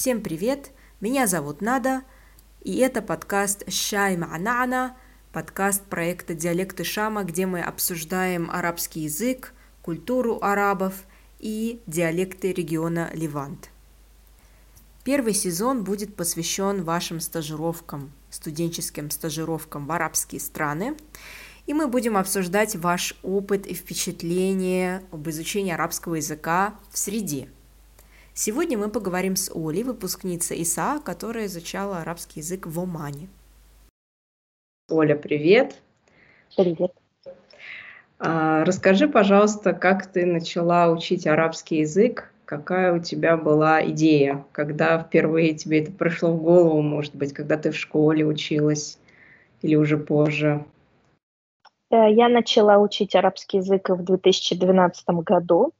Всем привет! Меня зовут Нада, и это подкаст «Шай Ма'нана», подкаст проекта «Диалекты Шама», где мы обсуждаем арабский язык, культуру арабов и диалекты региона Ливант. Первый сезон будет посвящен вашим стажировкам, студенческим стажировкам в арабские страны, и мы будем обсуждать ваш опыт и впечатления об изучении арабского языка в среде – Сегодня мы поговорим с Олей, выпускницей ИСА, которая изучала арабский язык в Омане. Оля, привет. Привет. А, расскажи, пожалуйста, как ты начала учить арабский язык? Какая у тебя была идея? Когда впервые тебе это пришло в голову, может быть, когда ты в школе училась или уже позже? Э, я начала учить арабский язык в 2012 году.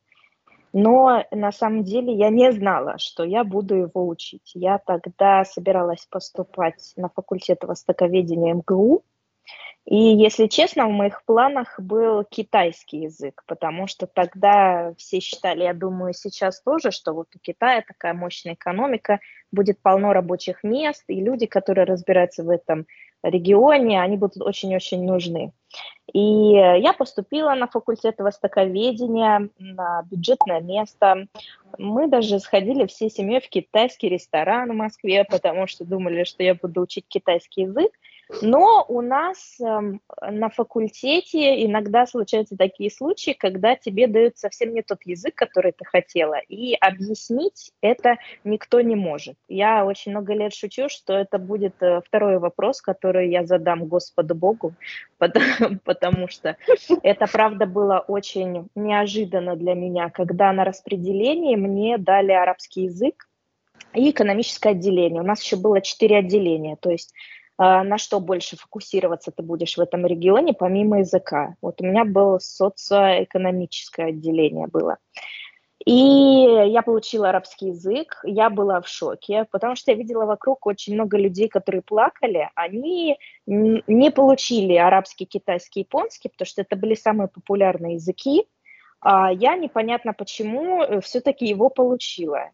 Но на самом деле я не знала, что я буду его учить. Я тогда собиралась поступать на факультет востоковедения МГУ. И, если честно, в моих планах был китайский язык, потому что тогда все считали, я думаю, сейчас тоже, что вот у Китая такая мощная экономика, будет полно рабочих мест, и люди, которые разбираются в этом регионе, они будут очень-очень нужны. И я поступила на факультет востоковедения, на бюджетное место. Мы даже сходили всей семьей в китайский ресторан в Москве, потому что думали, что я буду учить китайский язык. Но у нас э, на факультете иногда случаются такие случаи, когда тебе дают совсем не тот язык, который ты хотела, и объяснить это никто не может. Я очень много лет шучу, что это будет э, второй вопрос, который я задам Господу Богу, потому, потому что это, правда, было очень неожиданно для меня, когда на распределении мне дали арабский язык, и экономическое отделение. У нас еще было четыре отделения, то есть на что больше фокусироваться ты будешь в этом регионе, помимо языка. Вот у меня было социоэкономическое отделение было. И я получила арабский язык, я была в шоке, потому что я видела вокруг очень много людей, которые плакали, они не получили арабский, китайский, японский, потому что это были самые популярные языки, а я непонятно почему э, все-таки его получила.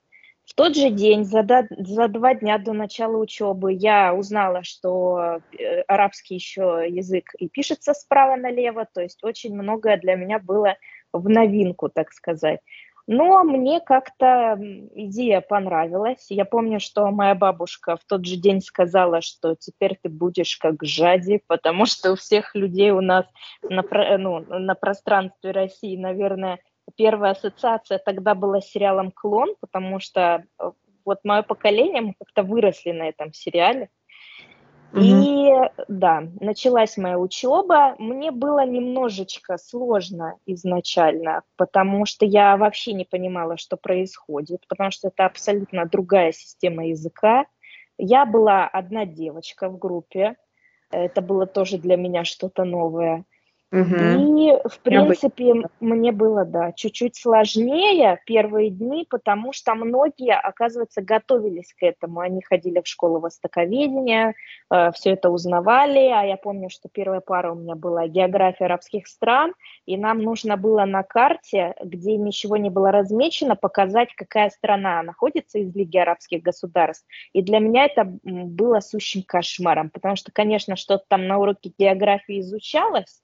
В тот же день, за, до, за два дня до начала учебы, я узнала, что э, арабский еще язык и пишется справа налево, то есть очень многое для меня было в новинку, так сказать. Но мне как-то идея понравилась. Я помню, что моя бабушка в тот же день сказала, что теперь ты будешь как жади, потому что у всех людей у нас на, ну, на пространстве России, наверное, первая ассоциация тогда была с сериалом «Клон», потому что э, вот мое поколение, мы как-то выросли на этом сериале. Mm-hmm. И да, началась моя учеба. Мне было немножечко сложно изначально, потому что я вообще не понимала, что происходит, потому что это абсолютно другая система языка. Я была одна девочка в группе. Это было тоже для меня что-то новое. Угу. И, в принципе, бы... мне было, да, чуть-чуть сложнее первые дни, потому что многие, оказывается, готовились к этому. Они ходили в школу востоковедения, э, все это узнавали. А я помню, что первая пара у меня была география арабских стран, и нам нужно было на карте, где ничего не было размечено, показать, какая страна находится из Лиги арабских государств. И для меня это было сущим кошмаром, потому что, конечно, что-то там на уроке географии изучалось,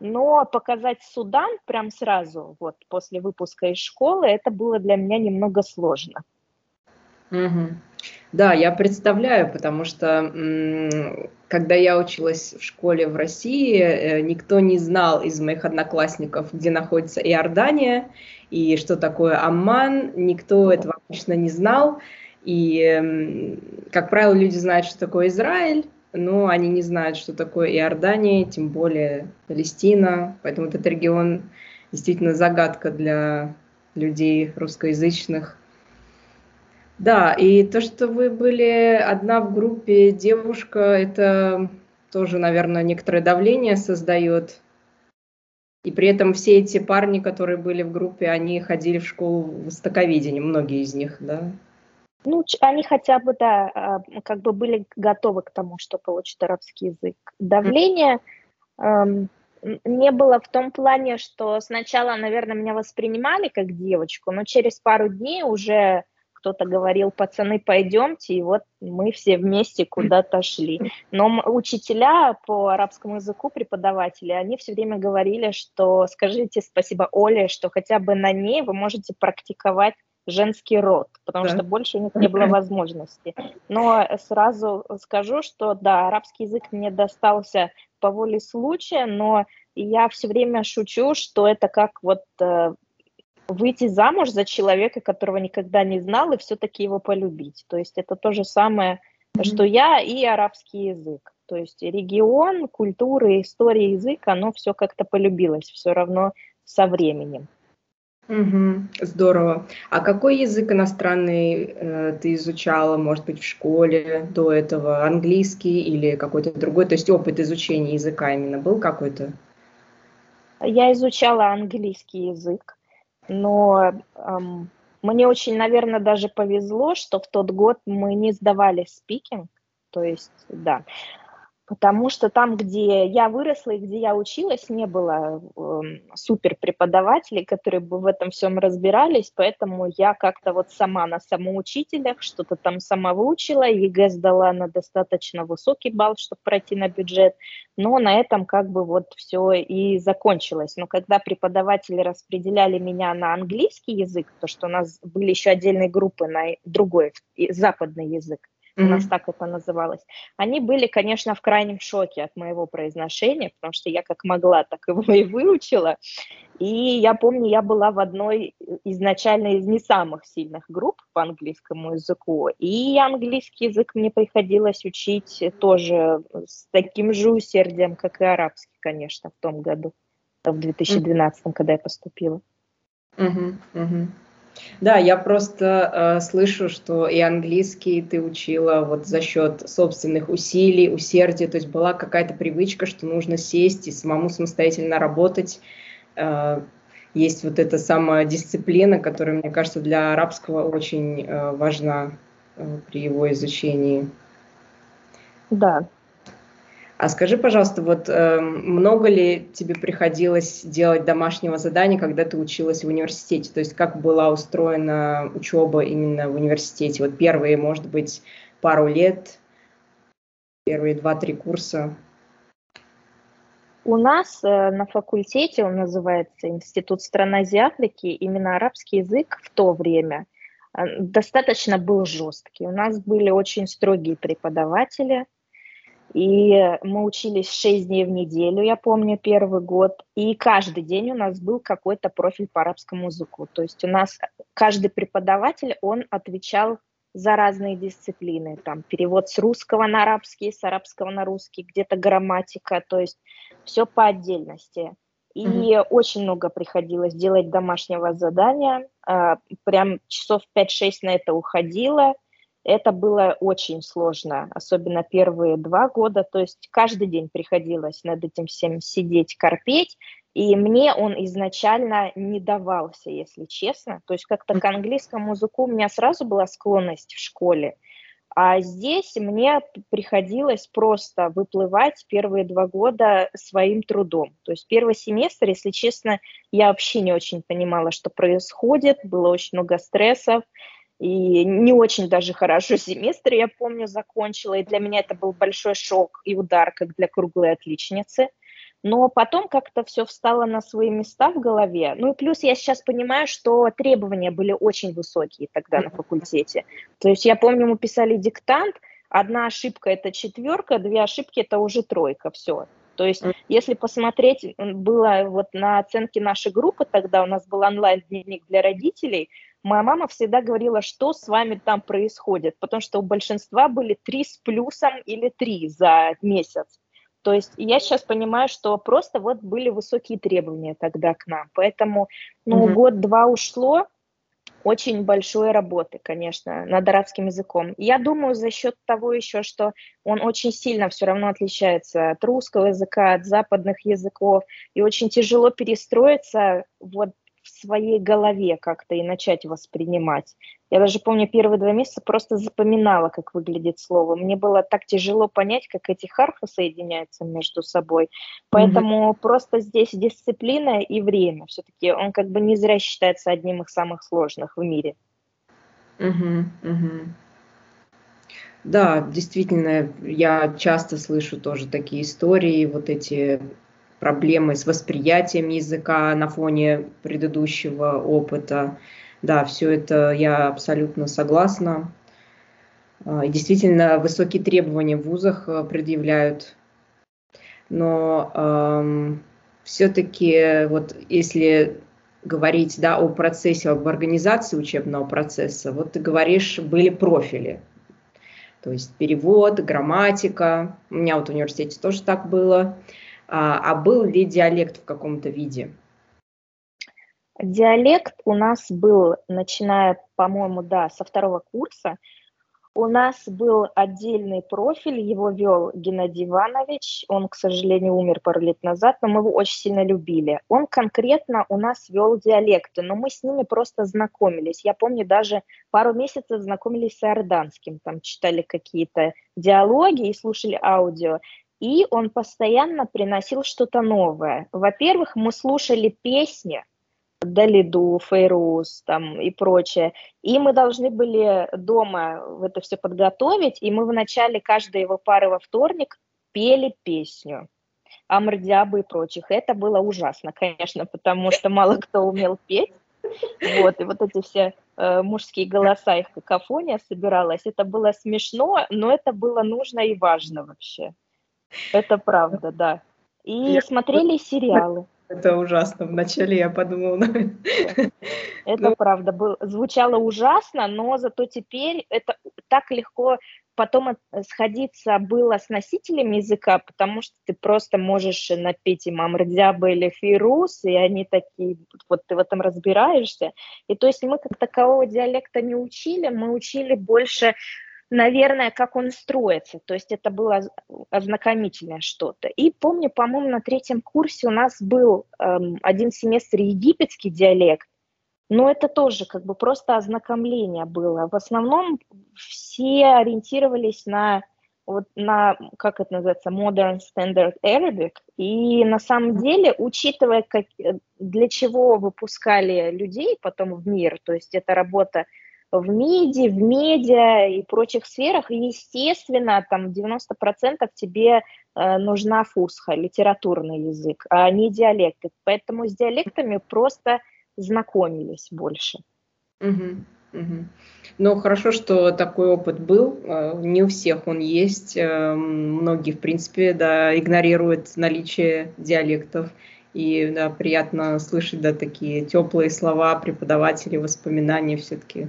но показать Судан прям сразу, вот после выпуска из школы, это было для меня немного сложно. Угу. Да, я представляю, потому что когда я училась в школе в России, э, никто не знал из моих одноклассников, где находится Иордания и что такое Амман, никто этого обычно не знал. И, как правило, люди знают, что такое Израиль, но они не знают, что такое Иордания, тем более Палестина, поэтому этот регион действительно загадка для людей русскоязычных. Да, и то, что вы были одна в группе девушка, это тоже, наверное, некоторое давление создает. И при этом все эти парни, которые были в группе, они ходили в школу востоковедения, многие из них, да? Ну, они хотя бы, да, а, как бы были готовы к тому, что получит арабский язык. Давление эм, не было в том плане, что сначала, наверное, меня воспринимали как девочку, но через пару дней уже кто-то говорил, пацаны, пойдемте, и вот мы все вместе куда-то шли. Но учителя по арабскому языку, преподаватели, они все время говорили, что скажите спасибо Оле, что хотя бы на ней вы можете практиковать женский род, потому да. что больше у них не было возможности. Но сразу скажу, что да, арабский язык мне достался по воле случая, но я все время шучу, что это как вот э, выйти замуж за человека, которого никогда не знал, и все-таки его полюбить. То есть это то же самое, mm-hmm. что я и арабский язык. То есть регион, культура, история, язык, оно все как-то полюбилось, все равно со временем. Угу, здорово. А какой язык иностранный э, ты изучала, может быть, в школе до этого? Английский или какой-то другой? То есть опыт изучения языка именно был какой-то? Я изучала английский язык, но эм, мне очень, наверное, даже повезло, что в тот год мы не сдавали speaking. То есть, да. Потому что там, где я выросла и где я училась, не было э, супер преподавателей, которые бы в этом всем разбирались, поэтому я как-то вот сама на самоучителях что-то там сама выучила, ЕГЭ сдала на достаточно высокий балл, чтобы пройти на бюджет, но на этом как бы вот все и закончилось. Но когда преподаватели распределяли меня на английский язык, то что у нас были еще отдельные группы на другой западный язык, у нас так это называлось, они были, конечно, в крайнем шоке от моего произношения, потому что я как могла, так его и выучила. И я помню, я была в одной изначально из не самых сильных групп по английскому языку, и английский язык мне приходилось учить тоже с таким же усердием, как и арабский, конечно, в том году, в 2012, mm-hmm. когда я поступила. Mm-hmm. Mm-hmm. Да, я просто э, слышу, что и английский ты учила вот за счет собственных усилий, усердия, то есть была какая-то привычка, что нужно сесть и самому самостоятельно работать. Э, есть вот эта самая дисциплина, которая, мне кажется, для арабского очень э, важна э, при его изучении. Да, а скажи, пожалуйста, вот э, много ли тебе приходилось делать домашнего задания, когда ты училась в университете? То есть как была устроена учеба именно в университете? Вот первые, может быть, пару лет, первые два-три курса? У нас э, на факультете, он называется Институт стран Азии Африки, именно арабский язык в то время э, достаточно был жесткий. У нас были очень строгие преподаватели – и мы учились 6 дней в неделю, я помню, первый год. И каждый день у нас был какой-то профиль по арабскому языку. То есть у нас каждый преподаватель, он отвечал за разные дисциплины. Там перевод с русского на арабский, с арабского на русский, где-то грамматика. То есть все по отдельности. И mm-hmm. очень много приходилось делать домашнего задания. А, прям часов 5-6 на это уходило – это было очень сложно, особенно первые два года. То есть каждый день приходилось над этим всем сидеть, корпеть. И мне он изначально не давался, если честно. То есть как-то к английскому языку у меня сразу была склонность в школе. А здесь мне приходилось просто выплывать первые два года своим трудом. То есть первый семестр, если честно, я вообще не очень понимала, что происходит, было очень много стрессов. И не очень даже хорошо семестр, я помню, закончила. И для меня это был большой шок и удар, как для круглой отличницы. Но потом как-то все встало на свои места в голове. Ну и плюс я сейчас понимаю, что требования были очень высокие тогда на факультете. То есть я помню, мы писали диктант, одна ошибка это четверка, две ошибки это уже тройка, все. То есть, если посмотреть, было вот на оценке нашей группы, тогда у нас был онлайн-дневник для родителей, моя мама всегда говорила, что с вами там происходит, потому что у большинства были три с плюсом или три за месяц. То есть я сейчас понимаю, что просто вот были высокие требования тогда к нам. Поэтому, ну, угу. год-два ушло, очень большой работы, конечно, над арабским языком. Я думаю, за счет того еще, что он очень сильно все равно отличается от русского языка, от западных языков, и очень тяжело перестроиться вот в своей голове как-то и начать воспринимать. Я даже помню, первые два месяца просто запоминала, как выглядит слово. Мне было так тяжело понять, как эти харфы соединяются между собой. Поэтому mm-hmm. просто здесь дисциплина и время. Все-таки он как бы не зря считается одним из самых сложных в мире. Угу, угу. Да, действительно, я часто слышу тоже такие истории, вот эти проблемы с восприятием языка на фоне предыдущего опыта. Да, все это я абсолютно согласна. А, и действительно, высокие требования в вузах э, предъявляют. Но эм, все-таки вот если говорить да, о процессе, об организации учебного процесса, вот ты говоришь, были профили. То есть перевод, грамматика. У меня вот в университете тоже так было. А был ли диалект в каком-то виде? Диалект у нас был, начиная, по-моему, да, со второго курса. У нас был отдельный профиль, его вел Геннадий Иванович, он, к сожалению, умер пару лет назад, но мы его очень сильно любили. Он конкретно у нас вел диалекты, но мы с ними просто знакомились. Я помню, даже пару месяцев знакомились с иорданским, там читали какие-то диалоги и слушали аудио. И он постоянно приносил что-то новое. Во-первых, мы слушали песни, Далиду, Фейрус там и прочее. И мы должны были дома это все подготовить, и мы в начале каждой его пары во вторник пели песню. Амрдиабы и прочих. Это было ужасно, конечно, потому что мало кто умел петь. Вот, и вот эти все э, мужские голоса, их какофония собиралась. Это было смешно, но это было нужно и важно вообще. Это правда, да. И смотрели сериалы. Это ужасно. Вначале я подумала. Это ну. правда. Был, звучало ужасно, но зато теперь это так легко потом сходиться было с носителями языка, потому что ты просто можешь напеть им Амрдяба или Фирус, и они такие, вот ты в этом разбираешься. И то есть мы как такового диалекта не учили, мы учили больше наверное, как он строится. То есть это было ознакомительное что-то. И помню, по-моему, на третьем курсе у нас был эм, один семестр египетский диалект, но это тоже как бы просто ознакомление было. В основном все ориентировались на вот на, как это называется, Modern Standard Arabic. И на самом деле, учитывая, как, для чего выпускали людей потом в мир, то есть это работа в МИДе, в медиа и прочих сферах, естественно, там 90% тебе э, нужна фусха, литературный язык, а не диалекты. Поэтому с диалектами просто знакомились больше. Угу, угу. Ну, хорошо, что такой опыт был. Э, не у всех он есть. Э, многие, в принципе, да, игнорируют наличие диалектов. И да, приятно слышать да, такие теплые слова преподавателей, воспоминания все-таки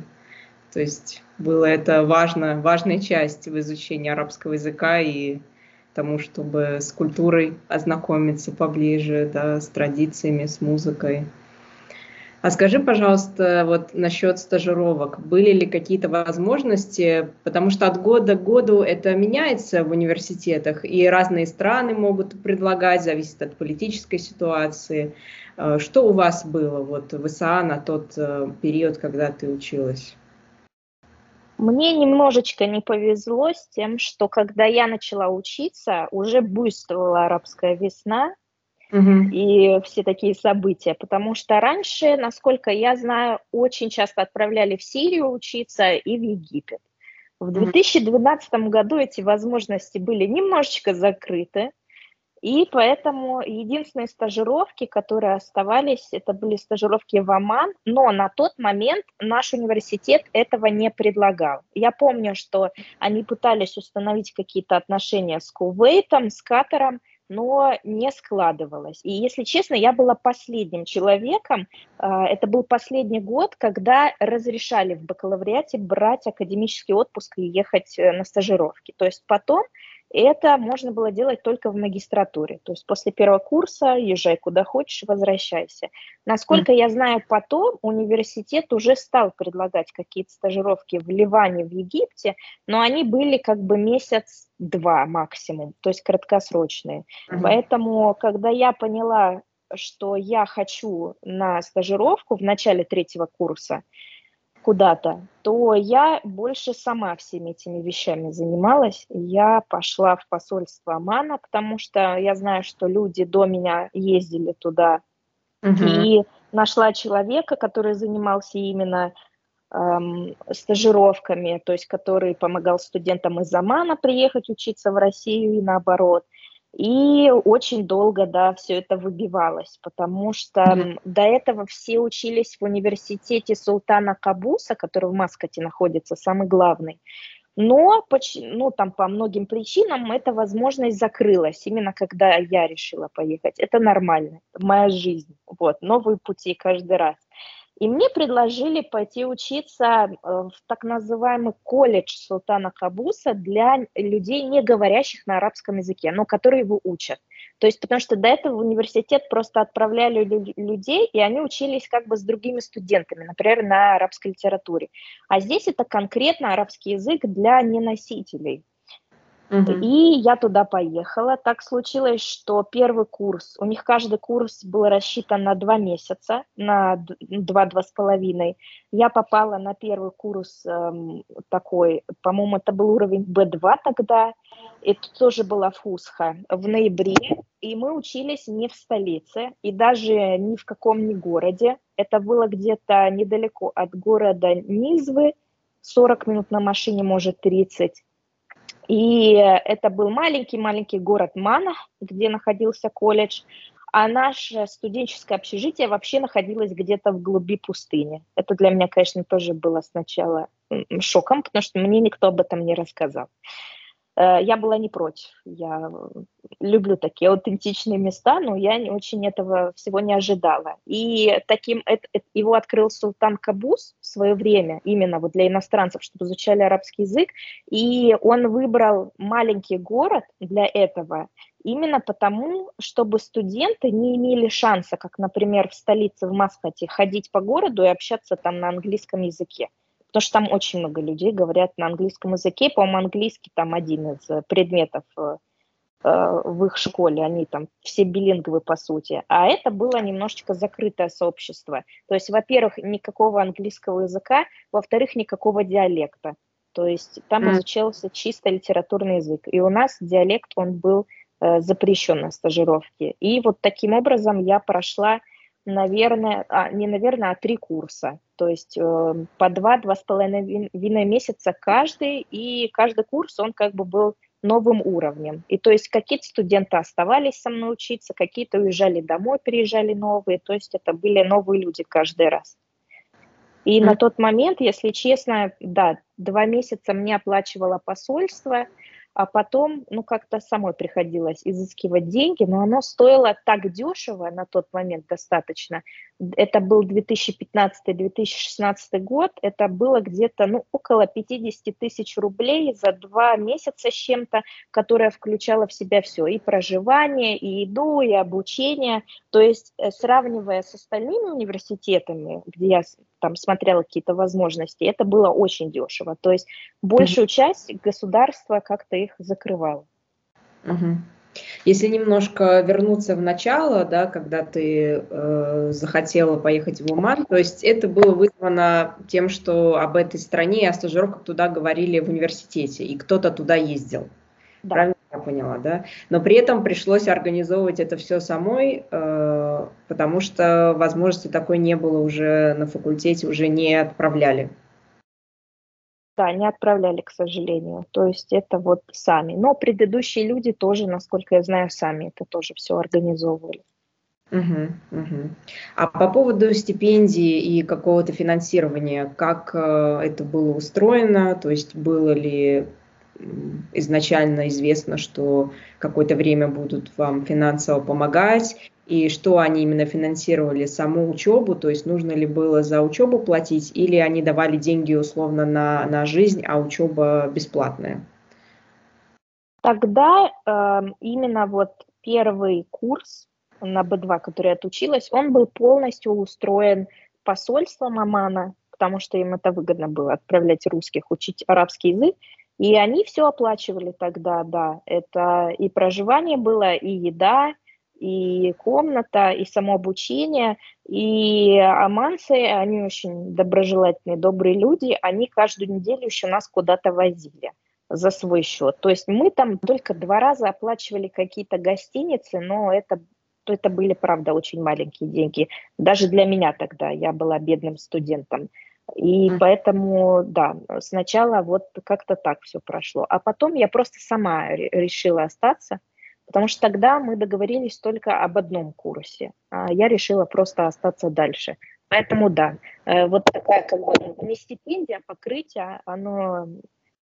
то есть было это важно, важная часть в изучении арабского языка и тому, чтобы с культурой ознакомиться поближе, да, с традициями, с музыкой. А скажи, пожалуйста, вот насчет стажировок, были ли какие-то возможности, потому что от года к году это меняется в университетах, и разные страны могут предлагать, зависит от политической ситуации. Э, что у вас было вот в ИСА на тот э, период, когда ты училась? Мне немножечко не повезло с тем, что когда я начала учиться, уже буйствовала арабская весна угу. и все такие события, потому что раньше, насколько я знаю, очень часто отправляли в Сирию учиться и в Египет. В 2012 году эти возможности были немножечко закрыты, и поэтому единственные стажировки, которые оставались, это были стажировки в Оман, но на тот момент наш университет этого не предлагал. Я помню, что они пытались установить какие-то отношения с Кувейтом, с Катаром, но не складывалось. И, если честно, я была последним человеком, а, это был последний год, когда разрешали в бакалавриате брать академический отпуск и ехать э, на стажировки. То есть потом это можно было делать только в магистратуре. То есть после первого курса езжай куда хочешь, возвращайся. Насколько я знаю, потом университет уже стал предлагать какие-то стажировки в Ливане, в Египте, но они были как бы месяц-два максимум, то есть краткосрочные. Mm-hmm. Поэтому, когда я поняла, что я хочу на стажировку в начале третьего курса, куда-то, то я больше сама всеми этими вещами занималась. Я пошла в посольство Омана, потому что я знаю, что люди до меня ездили туда. Угу. И нашла человека, который занимался именно эм, стажировками, то есть который помогал студентам из Омана приехать учиться в Россию и наоборот. И очень долго, да, все это выбивалось, потому что mm-hmm. до этого все учились в университете Султана Кабуса, который в Маскате находится, самый главный. Но ну, там, по многим причинам эта возможность закрылась, именно когда я решила поехать. Это нормально, моя жизнь. Вот, новые пути каждый раз. И мне предложили пойти учиться э, в так называемый колледж Султана Кабуса для людей, не говорящих на арабском языке, но которые его учат. То есть потому что до этого в университет просто отправляли людей, и они учились как бы с другими студентами, например, на арабской литературе. А здесь это конкретно арабский язык для неносителей. Uh-huh. И я туда поехала. Так случилось, что первый курс, у них каждый курс был рассчитан на два месяца, на два-два с половиной. Я попала на первый курс эм, такой, по-моему, это был уровень B2 тогда. Это тоже была фусха в ноябре. И мы учились не в столице, и даже ни в каком ни городе. Это было где-то недалеко от города Низвы, 40 минут на машине, может, 30 и это был маленький-маленький город Мана, где находился колледж, а наше студенческое общежитие вообще находилось где-то в глуби пустыни. Это для меня, конечно, тоже было сначала шоком, потому что мне никто об этом не рассказал. Э, я была не против. Я люблю такие аутентичные места, но я не очень этого всего не ожидала. И таким его открыл Султан Кабус в свое время, именно вот для иностранцев, чтобы изучали арабский язык. И он выбрал маленький город для этого, именно потому, чтобы студенты не имели шанса, как, например, в столице, в Маскате, ходить по городу и общаться там на английском языке потому что там очень много людей говорят на английском языке. По-моему, английский там один из э, предметов э, э, в их школе, они там все билинговы по сути. А это было немножечко закрытое сообщество. То есть, во-первых, никакого английского языка, во-вторых, никакого диалекта. То есть там mm. изучался чисто литературный язык. И у нас диалект, он был э, запрещен на стажировке. И вот таким образом я прошла наверное, а, не наверное, а три курса. То есть э, по два-два с половиной месяца каждый, и каждый курс, он как бы был новым уровнем. И то есть какие-то студенты оставались со мной учиться, какие-то уезжали домой, переезжали новые, то есть это были новые люди каждый раз. И mm. на тот момент, если честно, да, два месяца мне оплачивало посольство, а потом, ну, как-то самой приходилось изыскивать деньги, но оно стоило так дешево на тот момент достаточно. Это был 2015-2016 год, это было где-то, ну, около 50 тысяч рублей за два месяца с чем-то, которое включало в себя все, и проживание, и еду, и обучение. То есть, э, сравнивая с остальными университетами, где я там смотрела какие-то возможности, это было очень дешево. То есть большую mm-hmm. часть государства как-то их закрывало. Mm-hmm. Если немножко вернуться в начало, да, когда ты э, захотела поехать в Уман, то есть это было вызвано тем, что об этой стране о стажировках туда говорили в университете, и кто-то туда ездил. Да. Правильно я поняла, да? Но при этом пришлось организовывать это все самой, э, потому что возможности такой не было уже на факультете, уже не отправляли. Да, не отправляли, к сожалению. То есть это вот сами. Но предыдущие люди тоже, насколько я знаю, сами это тоже все организовывали. Угу, угу. А по поводу стипендии и какого-то финансирования, как э, это было устроено? То есть было ли изначально известно, что какое-то время будут вам финансово помогать, и что они именно финансировали саму учебу, то есть нужно ли было за учебу платить, или они давали деньги условно на, на жизнь, а учеба бесплатная? Тогда э, именно вот первый курс на B2, который я отучилась, он был полностью устроен посольством Омана, потому что им это выгодно было отправлять русских учить арабский язык, и они все оплачивали тогда, да. Это и проживание было, и еда, и комната, и само обучение. И аманцы, они очень доброжелательные, добрые люди, они каждую неделю еще нас куда-то возили за свой счет. То есть мы там только два раза оплачивали какие-то гостиницы, но это, это были, правда, очень маленькие деньги. Даже для меня тогда, я была бедным студентом. И поэтому, да, сначала вот как-то так все прошло. А потом я просто сама решила остаться, потому что тогда мы договорились только об одном курсе. А я решила просто остаться дальше. Поэтому да, э, вот такая как бы не стипендия, а покрытие, оно,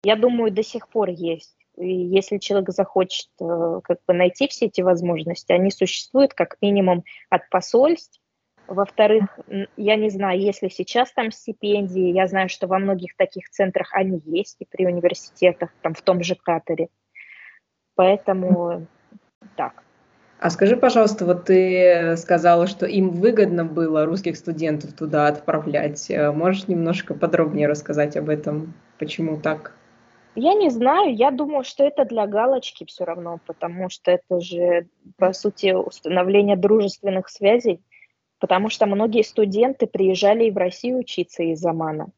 я думаю, до сих пор есть. И если человек захочет э, как бы найти все эти возможности, они существуют как минимум от посольств, во-вторых, я не знаю, если сейчас там стипендии, я знаю, что во многих таких центрах они есть и при университетах, там в том же Катаре. Поэтому так. А скажи, пожалуйста, вот ты сказала, что им выгодно было русских студентов туда отправлять. Э, можешь немножко подробнее рассказать об этом? Почему так? Я не знаю, я думаю, что это для галочки все равно, потому что это же, по сути, установление дружественных связей потому что многие студенты приезжали и в Россию учиться из Омана.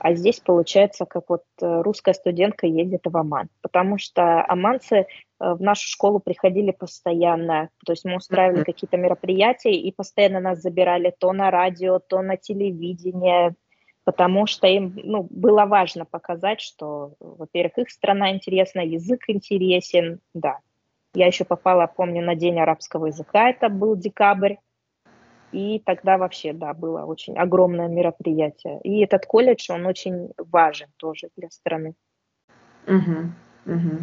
А здесь получается, как вот э, русская студентка едет в Оман, потому что оманцы э, в нашу школу приходили постоянно, то есть мы устраивали какие-то мероприятия и постоянно нас забирали то на радио, то на телевидение, потому что им ну, было важно показать, что, во-первых, их страна интересна, язык интересен, да. Я еще попала, помню, на День арабского языка, это был декабрь, и тогда вообще, да, было очень огромное мероприятие. И этот колледж, он очень важен тоже для страны. Угу, угу.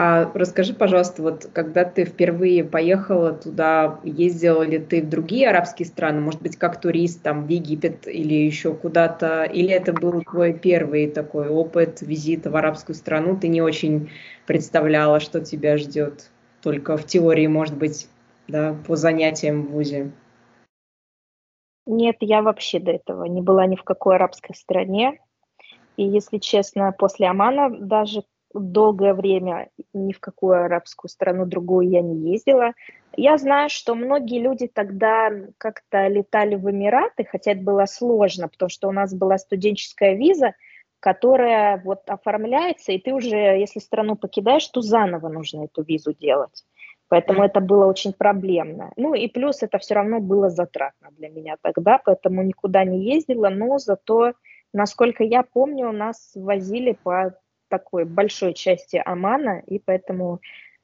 А расскажи, пожалуйста, вот когда ты впервые поехала туда, ездила ли ты в другие арабские страны, может быть, как турист, там, в Египет или еще куда-то, или это был твой первый такой опыт визита в арабскую страну, ты не очень представляла, что тебя ждет, только в теории, может быть, да, по занятиям в ВУЗе? Нет, я вообще до этого не была ни в какой арабской стране. И, если честно, после Омана даже долгое время ни в какую арабскую страну другую я не ездила. Я знаю, что многие люди тогда как-то летали в Эмираты, хотя это было сложно, потому что у нас была студенческая виза, которая вот оформляется, и ты уже, если страну покидаешь, то заново нужно эту визу делать. Поэтому это было очень проблемно. Ну и плюс это все равно было затратно для меня тогда, поэтому никуда не ездила, но зато, насколько я помню, нас возили по такой большой части Омана, и поэтому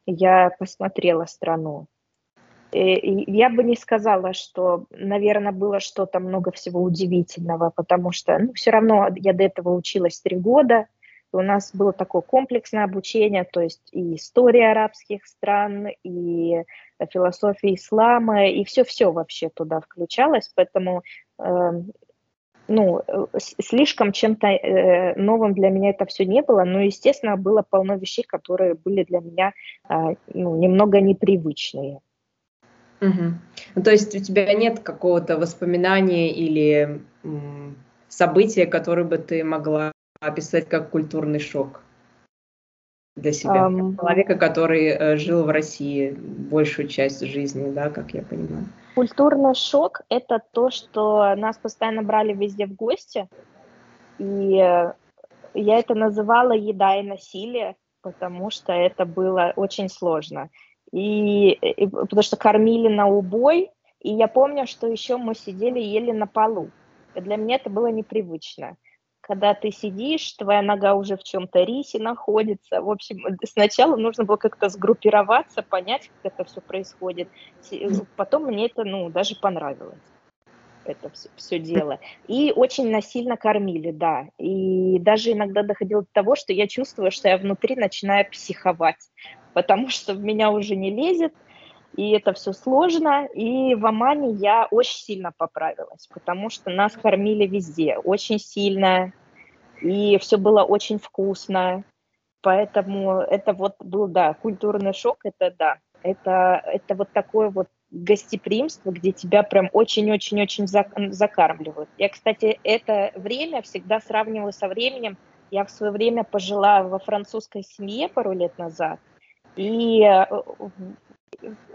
я посмотрела страну. И я бы не сказала, что, наверное, было что-то много всего удивительного, потому что ну, все равно я до этого училась три года, у нас было такое комплексное обучение, то есть и история арабских стран, и философия ислама, и все-все вообще туда включалось, поэтому эм, ну, слишком чем-то э, новым для меня это все не было, но, естественно, было полно вещей, которые были для меня э, ну, немного непривычные. Угу. То есть у тебя нет какого-то воспоминания или события, которое бы ты могла описать как культурный шок для себя? Um, Человека, который э, жил в России большую часть жизни, да, как я понимаю. Культурный шок – это то, что нас постоянно брали везде в гости, и э, я это называла «еда и насилие», потому что это было очень сложно. И, и потому что кормили на убой, и я помню, что еще мы сидели ели на полу. И для меня это было непривычно когда ты сидишь, твоя нога уже в чем-то рисе находится. В общем, сначала нужно было как-то сгруппироваться, понять, как это все происходит. Потом мне это, ну, даже понравилось это все, все дело. И очень насильно кормили, да. И даже иногда доходило до того, что я чувствую, что я внутри начинаю психовать, потому что в меня уже не лезет, и это все сложно. И в Омане я очень сильно поправилась, потому что нас кормили везде, очень сильно, и все было очень вкусно. Поэтому это вот был, да, культурный шок, это да. Это, это вот такое вот гостеприимство, где тебя прям очень-очень-очень закармливают. Я, кстати, это время всегда сравниваю со временем. Я в свое время пожила во французской семье пару лет назад, и э,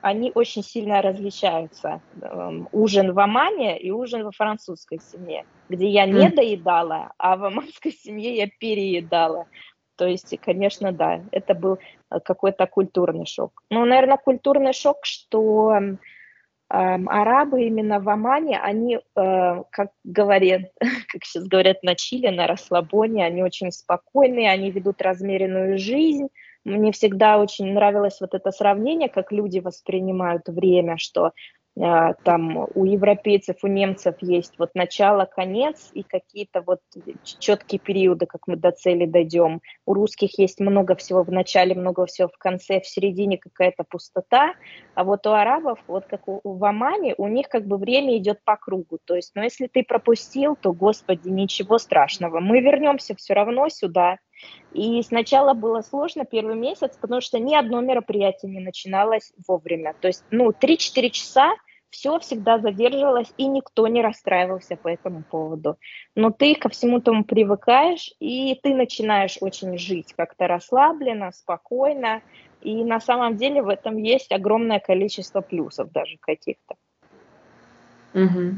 они очень сильно различаются. Эм, ужин в Омане и ужин во французской семье, где я не доедала, а в оманской семье я переедала. То есть, конечно, да, это был э, какой-то культурный шок. Ну, наверное, культурный шок, что арабы именно в Омане, они, э, как говорят, как сейчас говорят на Чили, на расслабоне, они очень спокойные, они ведут размеренную жизнь. Мне всегда очень нравилось вот это сравнение, как люди воспринимают время, что а, там у европейцев, у немцев есть вот начало, конец и какие-то вот четкие периоды, как мы до цели дойдем. У русских есть много всего в начале, много всего в конце, в середине какая-то пустота, а вот у арабов, вот как у, в Омане, у них как бы время идет по кругу. То есть, ну если ты пропустил, то, господи, ничего страшного. Мы вернемся все равно сюда, и сначала было сложно первый месяц, потому что ни одно мероприятие не начиналось вовремя. То есть, ну, 3-4 часа все всегда задерживалось, и никто не расстраивался по этому поводу. Но ты ко всему тому привыкаешь, и ты начинаешь очень жить как-то расслабленно, спокойно, и на самом деле в этом есть огромное количество плюсов даже каких-то. Угу.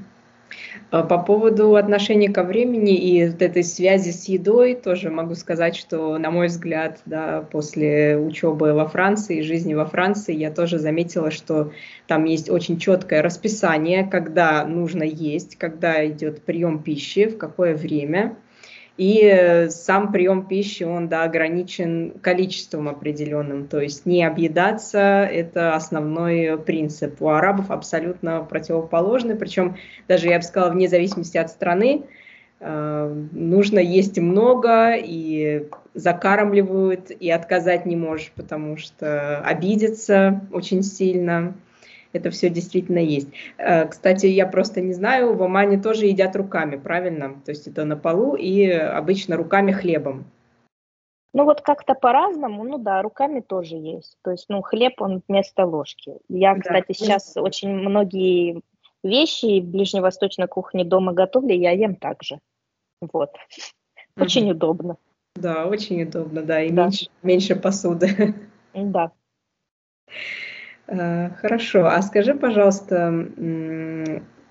А по поводу отношения ко времени и вот этой связи с едой тоже могу сказать, что, на мой взгляд, да, после учебы во Франции, жизни во Франции, я тоже заметила, что там есть очень четкое расписание, когда нужно есть, когда идет прием пищи, в какое время – и э, сам прием пищи, он да, ограничен количеством определенным, то есть не объедаться – это основной принцип. У арабов абсолютно противоположный, причем даже, я бы сказала, вне зависимости от страны, э, нужно есть много, и закармливают, и отказать не можешь, потому что обидится очень сильно это все действительно есть. Э, кстати, я просто не знаю, в Омане тоже едят руками, правильно? То есть это на полу и обычно руками хлебом. Ну вот как-то по-разному, ну да, руками тоже есть. То есть, ну, хлеб, он вместо ложки. Я, кстати, да. сейчас очень многие вещи ближневосточной кухне дома готовлю, я ем так же. Вот. Очень угу. удобно. Да, очень удобно, да, и да. Меньше, меньше посуды. Да. Э, хорошо, а скажи, пожалуйста,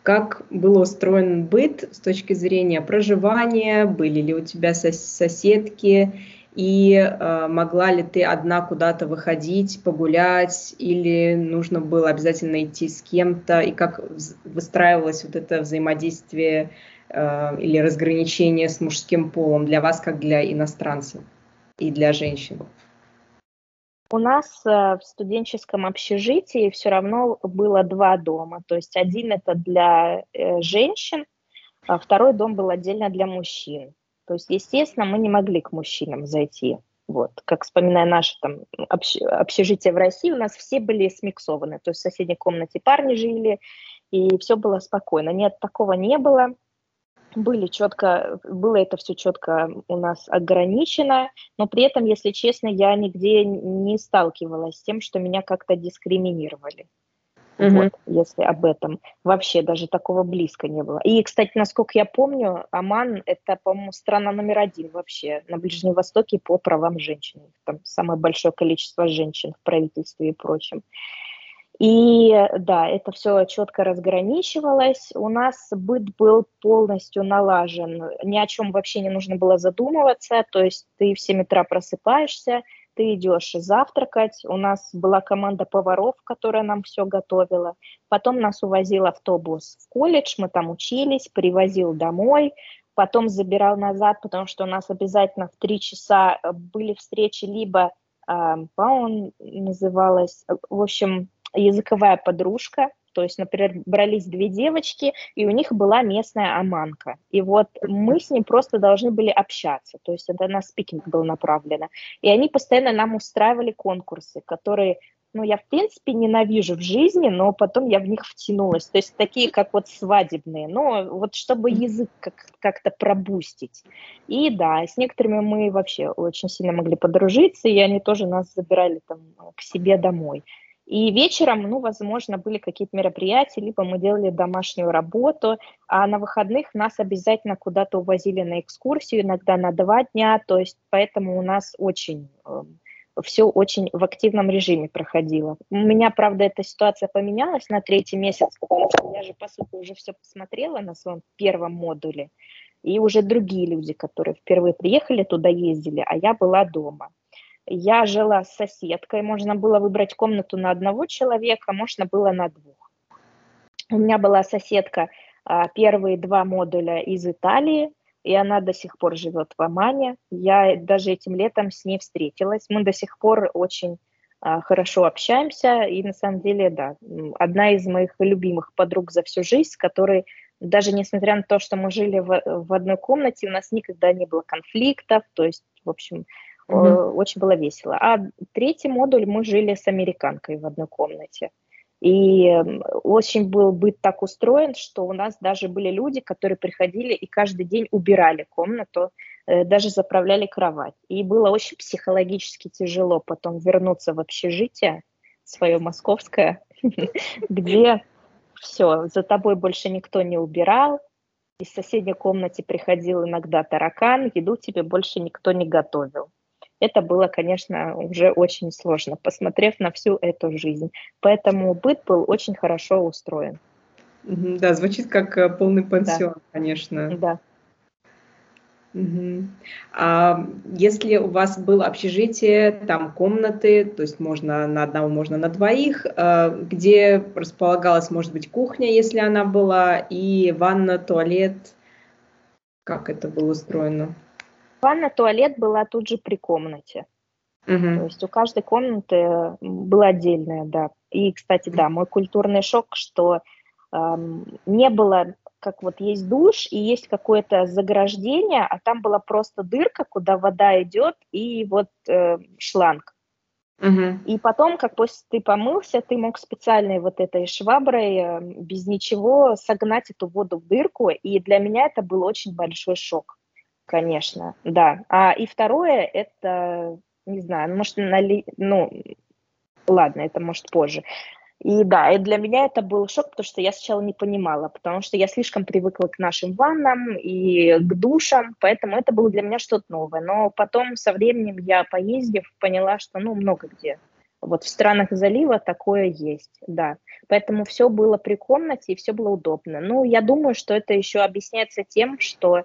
как был устроен быт с точки зрения проживания, были ли у тебя соседки, и э, могла ли ты одна куда-то выходить, погулять, или нужно было обязательно идти с кем-то, и как выстраивалось вот это взаимодействие э, или разграничение с мужским полом для вас, как для иностранцев и для женщин? У нас э, в студенческом общежитии все равно было два дома. То есть один это для э, женщин, а второй дом был отдельно для мужчин. То есть, естественно, мы не могли к мужчинам зайти. Вот, как вспоминая наше там общ, общежитие в России, у нас все были смиксованы. То есть в соседней комнате парни жили, и все было спокойно. Нет, такого не было были четко, было это все четко у нас ограничено, но при этом, если честно, я нигде не сталкивалась с тем, что меня как-то дискриминировали. Угу. Вот, если об этом. Вообще даже такого близко не было. И, кстати, насколько я помню, Оман – это, по-моему, страна номер один вообще на Ближнем Востоке по правам женщин. Там самое большое количество женщин в правительстве и прочем. И да, это все четко разграничивалось. У нас быт был полностью налажен. Ни о чем вообще не нужно было задумываться. То есть ты в 7 утра просыпаешься, ты идешь завтракать. У нас была команда поваров, которая нам все готовила. Потом нас увозил автобус в колледж, мы там учились, привозил домой. Потом забирал назад, потому что у нас обязательно в 3 часа были встречи либо, а, по-моему, называлась, в общем, языковая подружка, то есть, например, брались две девочки, и у них была местная аманка. И вот мы с ним просто должны были общаться, то есть это на спикинг было направлено. И они постоянно нам устраивали конкурсы, которые, ну, я в принципе ненавижу в жизни, но потом я в них втянулась. То есть такие, как вот свадебные, но вот чтобы язык как- как-то пробустить. И да, с некоторыми мы вообще очень сильно могли подружиться, и они тоже нас забирали там к себе домой. И вечером, ну, возможно, были какие-то мероприятия, либо мы делали домашнюю работу, а на выходных нас обязательно куда-то увозили на экскурсию, иногда на два дня, то есть поэтому у нас очень эм, все очень в активном режиме проходило. У меня, правда, эта ситуация поменялась на третий месяц, потому что я же, по сути, уже все посмотрела на своем первом модуле, и уже другие люди, которые впервые приехали туда, ездили, а я была дома. Я жила с соседкой, можно было выбрать комнату на одного человека, можно было на двух. У меня была соседка, а, первые два модуля из Италии, и она до сих пор живет в Омане. Я даже этим летом с ней встретилась. Мы до сих пор очень а, хорошо общаемся, и на самом деле, да, одна из моих любимых подруг за всю жизнь, с которой даже несмотря на то, что мы жили в, в одной комнате, у нас никогда не было конфликтов, то есть, в общем, mm-hmm. очень было весело. А третий модуль мы жили с американкой в одной комнате. И очень был быт так устроен, что у нас даже были люди, которые приходили и каждый день убирали комнату, э, даже заправляли кровать. И было очень психологически тяжело потом вернуться в общежитие свое московское, где все, за тобой больше никто не убирал, из соседней комнате приходил иногда таракан, еду тебе больше никто не готовил это было, конечно, уже очень сложно, посмотрев на всю эту жизнь. Поэтому быт был очень хорошо устроен. Да, звучит как э, полный пансион, да. конечно. Да. Угу. А если у вас было общежитие, там комнаты, то есть можно на одного, можно на двоих, э, где располагалась, может быть, кухня, если она была, и ванна, туалет, как это было устроено? Ванна, туалет была тут же при комнате. Угу. То есть у каждой комнаты было отдельное, да. И, кстати, да, мой культурный шок, что эм, не было, как вот есть душ и есть какое-то заграждение, а там была просто дырка, куда вода идет, и вот э, шланг. Угу. И потом, как после ты помылся, ты мог специальной вот этой шваброй э, без ничего согнать эту воду в дырку, и для меня это был очень большой шок. Конечно, да. А и второе, это, не знаю, ну, может, нали... ну, ладно, это может позже. И да, и для меня это был шок, потому что я сначала не понимала, потому что я слишком привыкла к нашим ваннам и к душам, поэтому это было для меня что-то новое. Но потом со временем я, поездив, поняла, что ну много где. Вот в странах залива такое есть, да. Поэтому все было при комнате и все было удобно. Ну, я думаю, что это еще объясняется тем, что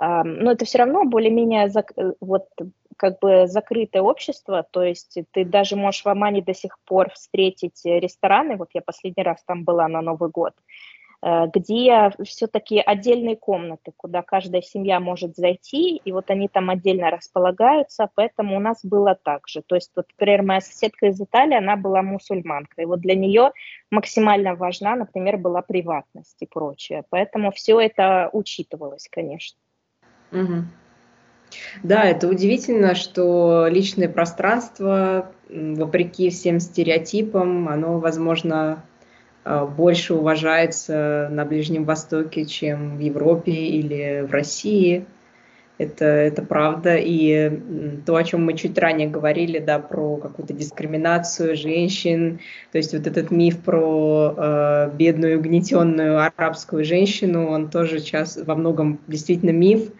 но это все равно более-менее э, вот как бы закрытое общество, то есть ты даже можешь в Омане до сих пор встретить рестораны, вот я последний раз там была на Новый год, э, где все-таки отдельные комнаты, куда каждая семья может зайти, и вот они там отдельно располагаются, поэтому у нас было так же. То есть, вот, например, моя соседка из Италии, она была мусульманкой, и вот для нее максимально важна, например, была приватность и прочее, поэтому все это учитывалось, конечно. Угу. Да, это удивительно, что личное пространство, вопреки всем стереотипам, оно, возможно, а, больше уважается на Ближнем Востоке, чем в Европе или в России. Это, это правда. И то, о чем мы чуть ранее говорили, да, про какую-то дискриминацию женщин, то есть вот этот миф про э, бедную, угнетенную арабскую женщину, он тоже сейчас во многом действительно миф.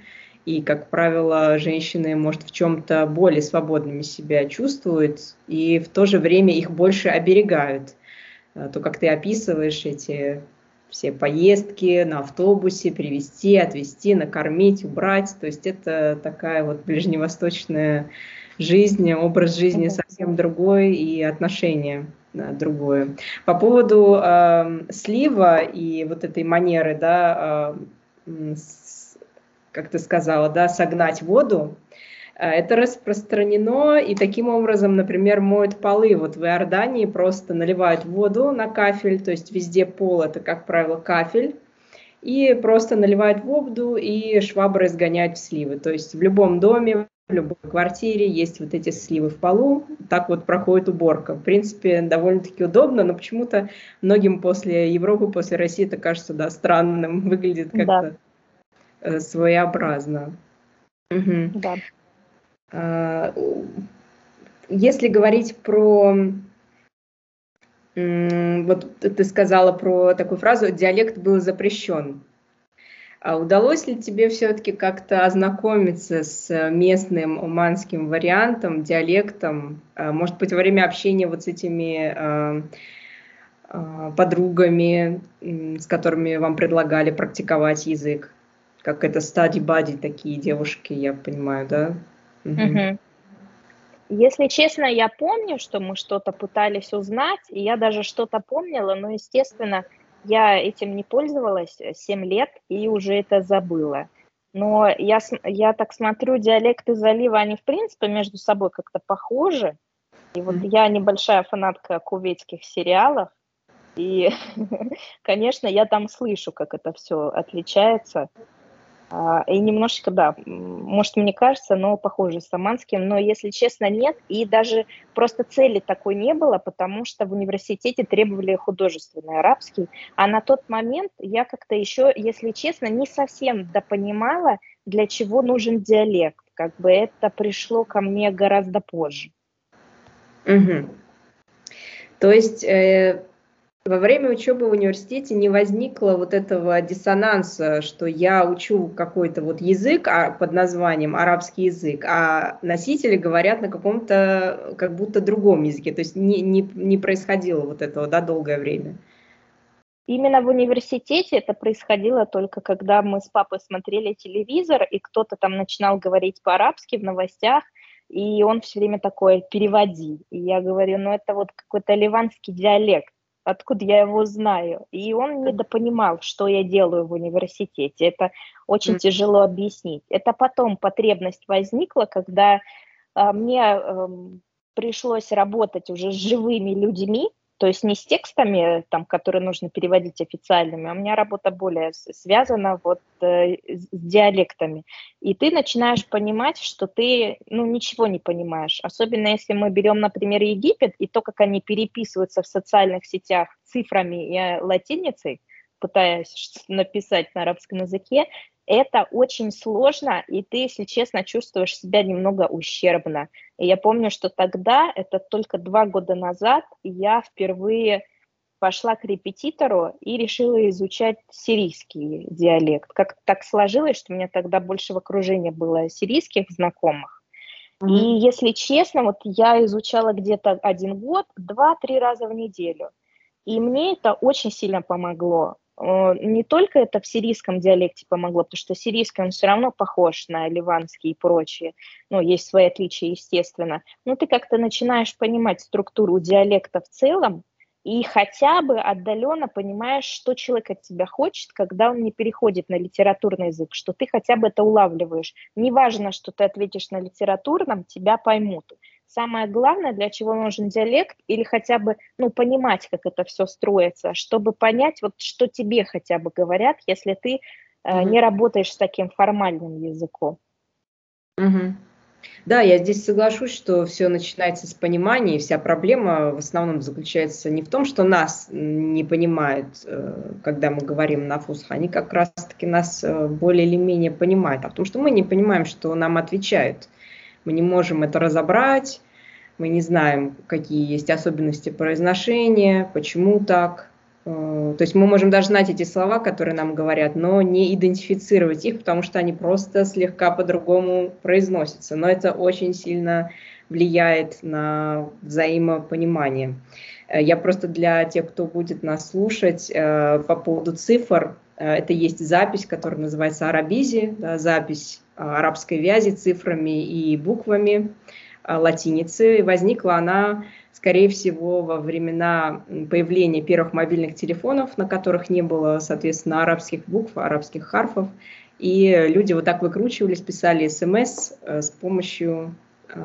И, как правило, женщины, может, в чем-то более свободными себя чувствуют, и в то же время их больше оберегают. А, то, как ты описываешь эти все поездки на автобусе, привезти, отвезти, накормить, убрать. То есть это такая вот ближневосточная жизнь, образ жизни совсем другой и отношение другое. По поводу э, слива и вот этой манеры, да, э, как ты сказала, да, согнать воду, э, это распространено, и таким образом, например, моют полы. Вот в Иордании просто наливают воду на кафель, то есть везде пол это, как правило, кафель, и просто наливают воду и шваброй сгоняют в сливы. То есть в любом доме, в любой квартире есть вот эти сливы в полу, так вот проходит уборка. В принципе, довольно-таки удобно, но почему-то многим после Европы, после России это кажется, да, странным, выглядит как-то... Да своеобразно. Угу. Да. А, если говорить про вот ты сказала про такую фразу «диалект был запрещен». А удалось ли тебе все-таки как-то ознакомиться с местным уманским вариантом, диалектом? А, может быть, во время общения вот с этими а, подругами, с которыми вам предлагали практиковать язык? Как это стади бади такие девушки, я понимаю, да? Угу. Если честно, я помню, что мы что-то пытались узнать, и я даже что-то помнила, но, естественно, Я этим не пользовалась 7 лет и уже это забыла. Но я, я так смотрю, диалекты залива, они в принципе между собой как-то похожи. И вот я небольшая фанатка кувейтских сериалов, и, конечно, я там слышу, как это все отличается. А, и немножечко, да, может, мне кажется, но похоже с Аманским, но, если честно, нет. И даже просто цели такой не было, потому что в университете требовали художественный арабский. А на тот момент я как-то еще, если честно, не совсем допонимала, для чего нужен диалект. Как бы это пришло ко мне гораздо позже. Угу. То есть э, во время учебы в университете не возникло вот этого диссонанса, что я учу какой-то вот язык а, под названием арабский язык, а носители говорят на каком-то как будто другом языке. То есть не, не, не происходило вот этого да, долгое время. Именно в университете это происходило только когда мы с папой смотрели телевизор, и кто-то там начинал говорить по-арабски в новостях, и он все время такой, переводи. И я говорю, ну это вот какой-то ливанский диалект, откуда я его знаю. И он недопонимал, что я делаю в университете. Это очень mm. тяжело объяснить. Это потом потребность возникла, когда а, мне а, пришлось работать уже с живыми людьми, то есть не с текстами, там, которые нужно переводить официальными, а у меня работа более связана вот э, с диалектами. И ты начинаешь понимать, что ты ну, ничего не понимаешь. Особенно если мы берем, например, Египет, и то, как они переписываются в социальных сетях цифрами и латиницей, пытаясь написать на арабском языке, это очень сложно, и ты, если честно, чувствуешь себя немного ущербно. И я помню, что тогда, это только два года назад, я впервые пошла к репетитору и решила изучать сирийский диалект. Как так сложилось, что у меня тогда больше в окружении было сирийских знакомых. Mm-hmm. И если честно, вот я изучала где-то один год, два-три раза в неделю. И мне это очень сильно помогло. Э, не только это в сирийском диалекте помогло, потому что сирийский он все равно похож на ливанский и прочие, ну, есть свои отличия, естественно, но ты как-то начинаешь понимать структуру диалекта в целом, и хотя бы отдаленно понимаешь, что человек от тебя хочет, когда он не переходит на литературный язык, что ты хотя бы это улавливаешь. Неважно, что ты ответишь на литературном, тебя поймут самое главное, для чего нужен диалект, или хотя бы ну, понимать, как это все строится, чтобы понять, вот что тебе хотя бы говорят, если ты э, не работаешь с таким формальным языком. Mm-hmm. Да, я здесь соглашусь, что все начинается с понимания, и вся проблема в основном заключается не в том, что нас не понимают, э, когда мы говорим на фусах, они как раз-таки нас э, более или менее понимают, а в том, что мы не понимаем, что нам отвечают – мы не можем это разобрать, мы не знаем, какие есть особенности произношения, почему так. Э, то есть мы можем даже знать эти слова, которые нам говорят, но не идентифицировать их, потому что они просто слегка по-другому произносятся. Но это очень сильно влияет на взаимопонимание. Э, я просто для тех, кто будет нас слушать, э, по поводу цифр, это есть запись, которая называется Арабизи, да, запись арабской вязи цифрами и буквами латиницы. Возникла она, скорее всего, во времена появления первых мобильных телефонов, на которых не было, соответственно, арабских букв, арабских харфов. И люди вот так выкручивались, писали смс э, с помощью э,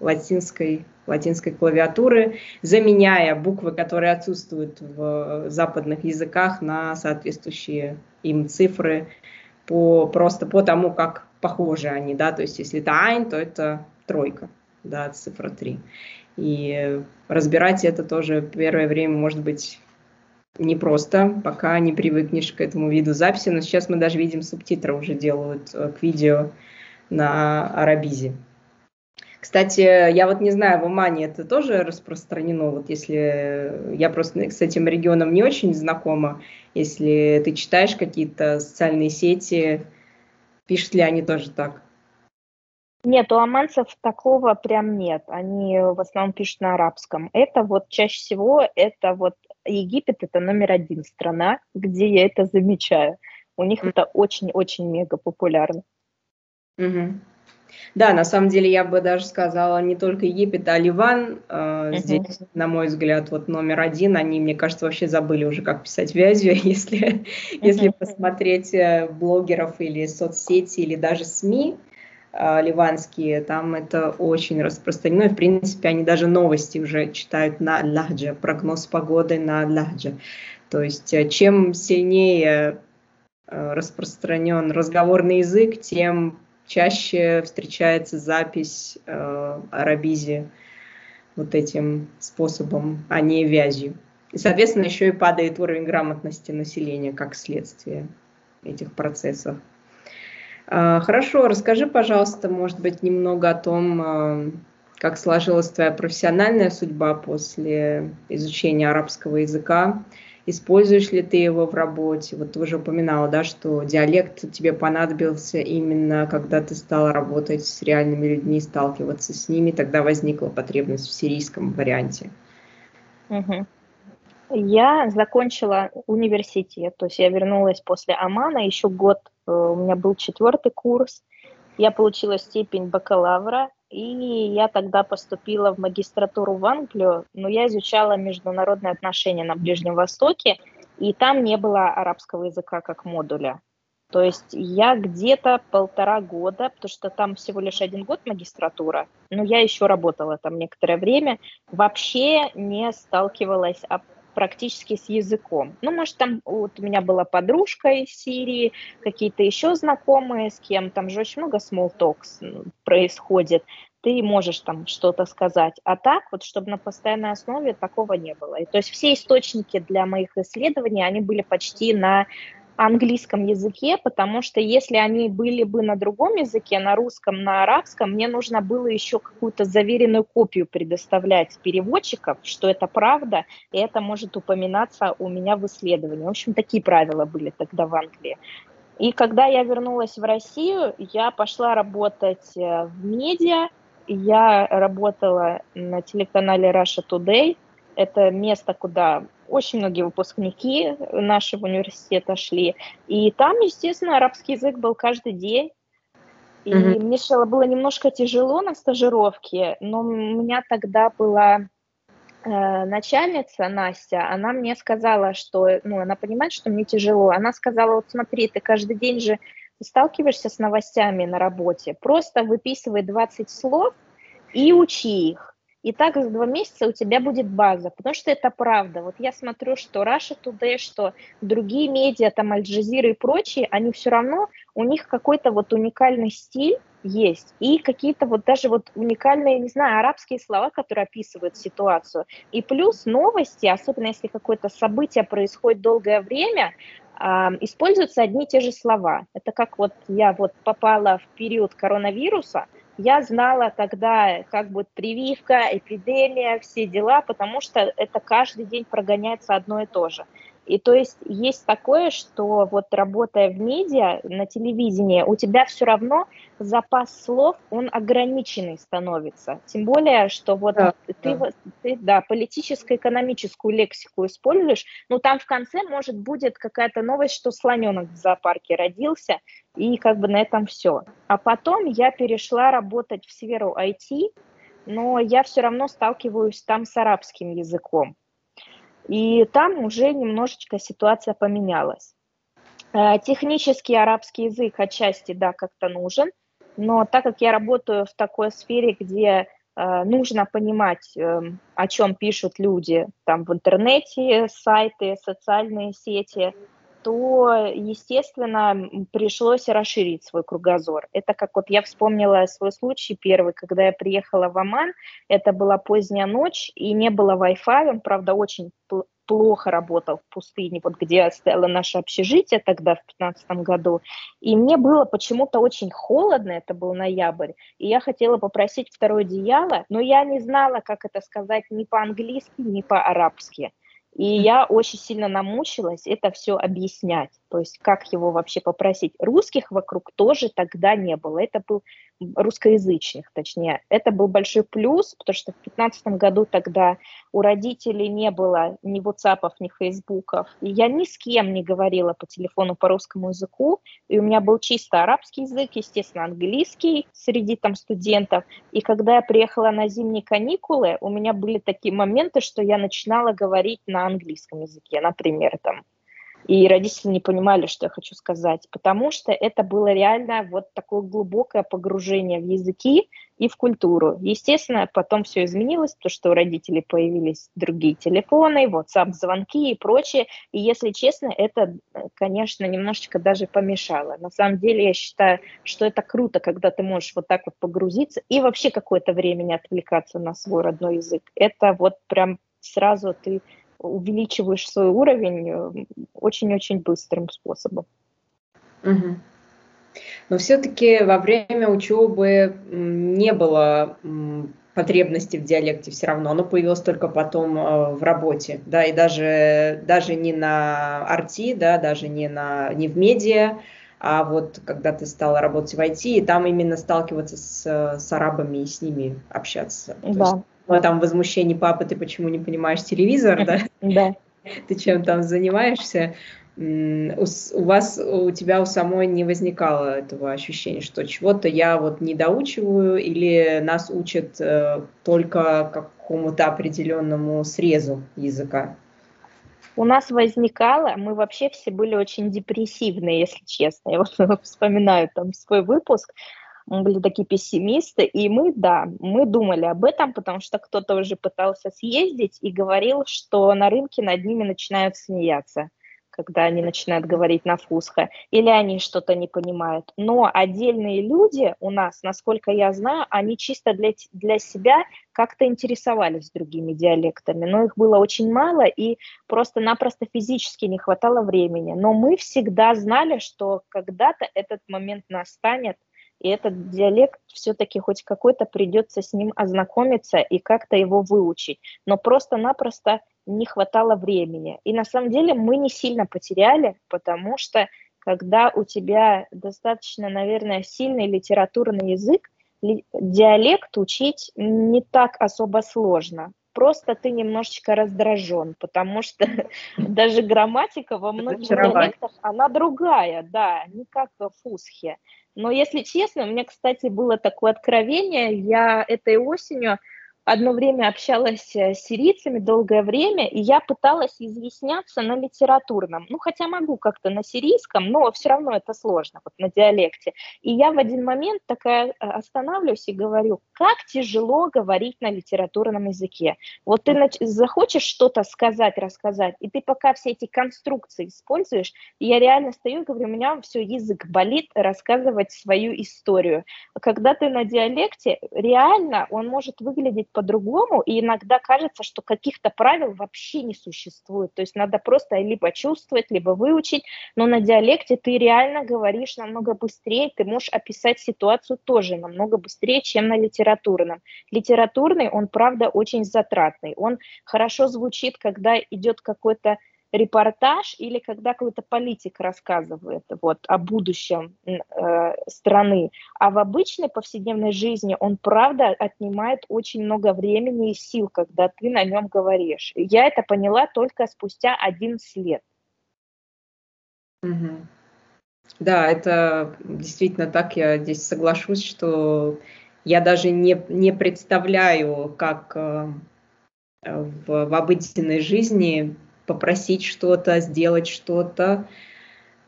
латинской, латинской клавиатуры, заменяя буквы, которые отсутствуют в западных языках, на соответствующие им цифры по, просто по тому, как похожи они, да, то есть если это айн, то это тройка, да, цифра 3. И разбирать это тоже первое время может быть непросто, пока не привыкнешь к этому виду записи, но сейчас мы даже видим субтитры уже делают э, к видео на арабизе. Кстати, я вот не знаю, в Омане это тоже распространено, вот если я просто с этим регионом не очень знакома, если ты читаешь какие-то социальные сети, Пишут ли они тоже так? Нет, у оманцев такого прям нет. Они в основном пишут на арабском. Это вот чаще всего, это вот Египет это номер один страна, где я это замечаю. У них mm. это очень-очень мега популярно. Mm-hmm. Да, на самом деле я бы даже сказала не только Египет, а Ливан. Э, здесь, на мой взгляд, вот номер один. Они, мне кажется, вообще забыли уже, как писать вязью, если, если посмотреть э, блогеров или соцсети, или даже СМИ э, ливанские, там это очень распространено. И, в принципе, они даже новости уже читают на ляхдже, прогноз погоды на ляхдже. То есть э, чем сильнее э, распространен разговорный язык, тем чаще встречается запись э, арабизи вот этим способом, а не вязью. И, соответственно, еще и падает уровень грамотности населения как следствие этих процессов. Э, хорошо, расскажи, пожалуйста, может быть, немного о том, э, как сложилась твоя профессиональная судьба после изучения арабского языка используешь ли ты его в работе. Вот ты уже упоминала, да, что диалект тебе понадобился именно когда ты стала работать с реальными людьми, сталкиваться с ними, тогда возникла потребность в сирийском варианте. Угу. Я закончила университет, то есть я вернулась после Омана, еще год, э, у меня был четвертый курс, я получила степень бакалавра, и я тогда поступила в магистратуру в Англию, но я изучала международные отношения на Ближнем Востоке, и там не было арабского языка как модуля. То есть я где-то полтора года, потому что там всего лишь один год магистратура, но я еще работала там некоторое время, вообще не сталкивалась практически с языком. Ну, может, там вот у меня была подружка из Сирии, какие-то еще знакомые, с кем там же очень много small talks происходит, ты можешь там что-то сказать. А так, вот, чтобы на постоянной основе такого не было. И, то есть все источники для моих исследований, они были почти на английском языке, потому что если они были бы на другом языке, на русском, на арабском, мне нужно было еще какую-то заверенную копию предоставлять переводчиков, что это правда, и это может упоминаться у меня в исследовании. В общем, такие правила были тогда в Англии. И когда я вернулась в Россию, я пошла работать э, в медиа, я работала на телеканале Russia Today. Это место, куда очень многие выпускники нашего университета шли. И там, естественно, арабский язык был каждый день. И mm-hmm. мне сначала было немножко тяжело на стажировке, но у меня тогда была э, начальница Настя, она мне сказала, что, ну, она понимает, что мне тяжело. Она сказала, вот смотри, ты каждый день же сталкиваешься с новостями на работе, просто выписывай 20 слов и учи их. И так за два месяца у тебя будет база, потому что это правда. Вот я смотрю, что Russia Today, что другие медиа, там Аль Джазира и прочие, они все равно, у них какой-то вот уникальный стиль есть. И какие-то вот даже вот уникальные, не знаю, арабские слова, которые описывают ситуацию. И плюс новости, особенно если какое-то событие происходит долгое время, используются одни и те же слова. Это как вот я вот попала в период коронавируса, я знала тогда, как будет прививка, эпидемия, все дела, потому что это каждый день прогоняется одно и то же. И то есть есть такое, что вот работая в медиа, на телевидении, у тебя все равно запас слов, он ограниченный становится. Тем более, что вот да, ты, да. ты да, политическо-экономическую лексику используешь, ну там в конце, может, будет какая-то новость, что слоненок в зоопарке родился, и как бы на этом все. А потом я перешла работать в сферу IT, но я все равно сталкиваюсь там с арабским языком. И там уже немножечко ситуация поменялась. Э, технический арабский язык отчасти, да, как-то нужен, но так как я работаю в такой сфере, где э, нужно понимать, э, о чем пишут люди там в интернете, сайты, социальные сети, то, естественно, пришлось расширить свой кругозор. Это как вот я вспомнила свой случай первый, когда я приехала в Оман, это была поздняя ночь, и не было Wi-Fi, он, правда, очень плохо работал в пустыне, вот где стояло наше общежитие тогда, в 2015 году, и мне было почему-то очень холодно, это был ноябрь, и я хотела попросить второе одеяло, но я не знала, как это сказать ни по-английски, ни по-арабски. И я очень сильно намучилась это все объяснять, то есть как его вообще попросить. Русских вокруг тоже тогда не было, это был русскоязычных, точнее. Это был большой плюс, потому что в 2015 году тогда у родителей не было ни WhatsApp, ни Фейсбуков. И я ни с кем не говорила по телефону по русскому языку, и у меня был чисто арабский язык, естественно, английский среди там студентов. И когда я приехала на зимние каникулы, у меня были такие моменты, что я начинала говорить на английском языке, например, там и родители не понимали, что я хочу сказать, потому что это было реально вот такое глубокое погружение в языки и в культуру. Естественно, потом все изменилось, то что у родителей появились другие телефоны, WhatsApp-звонки и прочее. И если честно, это, конечно, немножечко даже помешало. На самом деле, я считаю, что это круто, когда ты можешь вот так вот погрузиться и вообще какое-то время не отвлекаться на свой родной язык. Это вот прям сразу ты увеличиваешь свой уровень э, очень-очень быстрым способом. Угу. Но все-таки во время учебы не было потребности в диалекте все равно. Оно появилось только потом э, в работе, да, и даже, даже не на арти, да, даже не, на, не в медиа, а вот когда ты стала работать в IT, и там именно сталкиваться с, с арабами и с ними общаться. Да. есть там возмущение папы, ты почему не понимаешь телевизор, да? Да. Ты чем там занимаешься? У вас, у тебя у самой не возникало этого ощущения, что чего-то я вот не доучиваю или нас учат э, только какому-то определенному срезу языка? У нас возникало, мы вообще все были очень депрессивные, если честно. Я вот вспоминаю там свой выпуск, мы были такие пессимисты, и мы, да, мы думали об этом, потому что кто-то уже пытался съездить и говорил, что на рынке над ними начинают смеяться когда они начинают говорить на фусха, или они что-то не понимают. Но отдельные люди у нас, насколько я знаю, они чисто для, для себя как-то интересовались другими диалектами, но их было очень мало, и просто-напросто физически не хватало времени. Но мы всегда знали, что когда-то этот момент настанет, и этот диалект все-таки хоть какой-то придется с ним ознакомиться и как-то его выучить. Но просто-напросто не хватало времени. И на самом деле мы не сильно потеряли, потому что когда у тебя достаточно, наверное, сильный литературный язык, диалект учить не так особо сложно. Просто ты немножечко раздражен, потому что даже грамматика во многих диалектах, она другая, да, не как в фусхе. Но если честно, у меня, кстати, было такое откровение. Я этой осенью одно время общалась э, с сирийцами долгое время, и я пыталась изъясняться на литературном. Ну, хотя могу как-то на сирийском, но все равно это сложно, вот на диалекте. И я в один момент такая э, останавливаюсь и говорю, как тяжело говорить на литературном языке. Вот ты захочешь что-то сказать, рассказать, и ты пока все эти конструкции используешь, и я реально стою и говорю, у меня все, язык болит рассказывать свою историю. Когда ты на диалекте, реально он может выглядеть по-другому, и иногда кажется, что каких-то правил вообще не существует. То есть надо просто либо чувствовать, либо выучить, но на диалекте ты реально говоришь намного быстрее, ты можешь описать ситуацию тоже намного быстрее, чем на литературном. Литературный, он, правда, очень затратный. Он хорошо звучит, когда идет какой-то репортаж или когда какой-то политик рассказывает вот, о будущем э, страны. А в обычной повседневной жизни он, правда, отнимает очень много времени и сил, когда ты на нем говоришь. Я это поняла только спустя 11 лет. Угу. Да, это действительно так, я здесь соглашусь, что я даже не, не представляю, как э, в, в обыденной жизни попросить что-то, сделать что-то,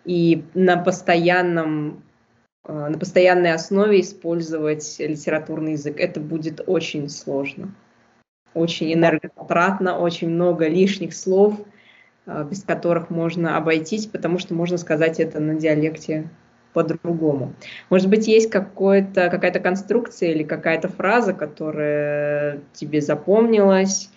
и на постоянном э, на постоянной основе использовать литературный язык. Это будет очень сложно, очень энергозатратно, очень много лишних слов, э, без которых можно обойтись, потому что можно сказать это на диалекте по-другому. Может быть, есть какая-то конструкция или какая-то фраза, которая тебе запомнилась,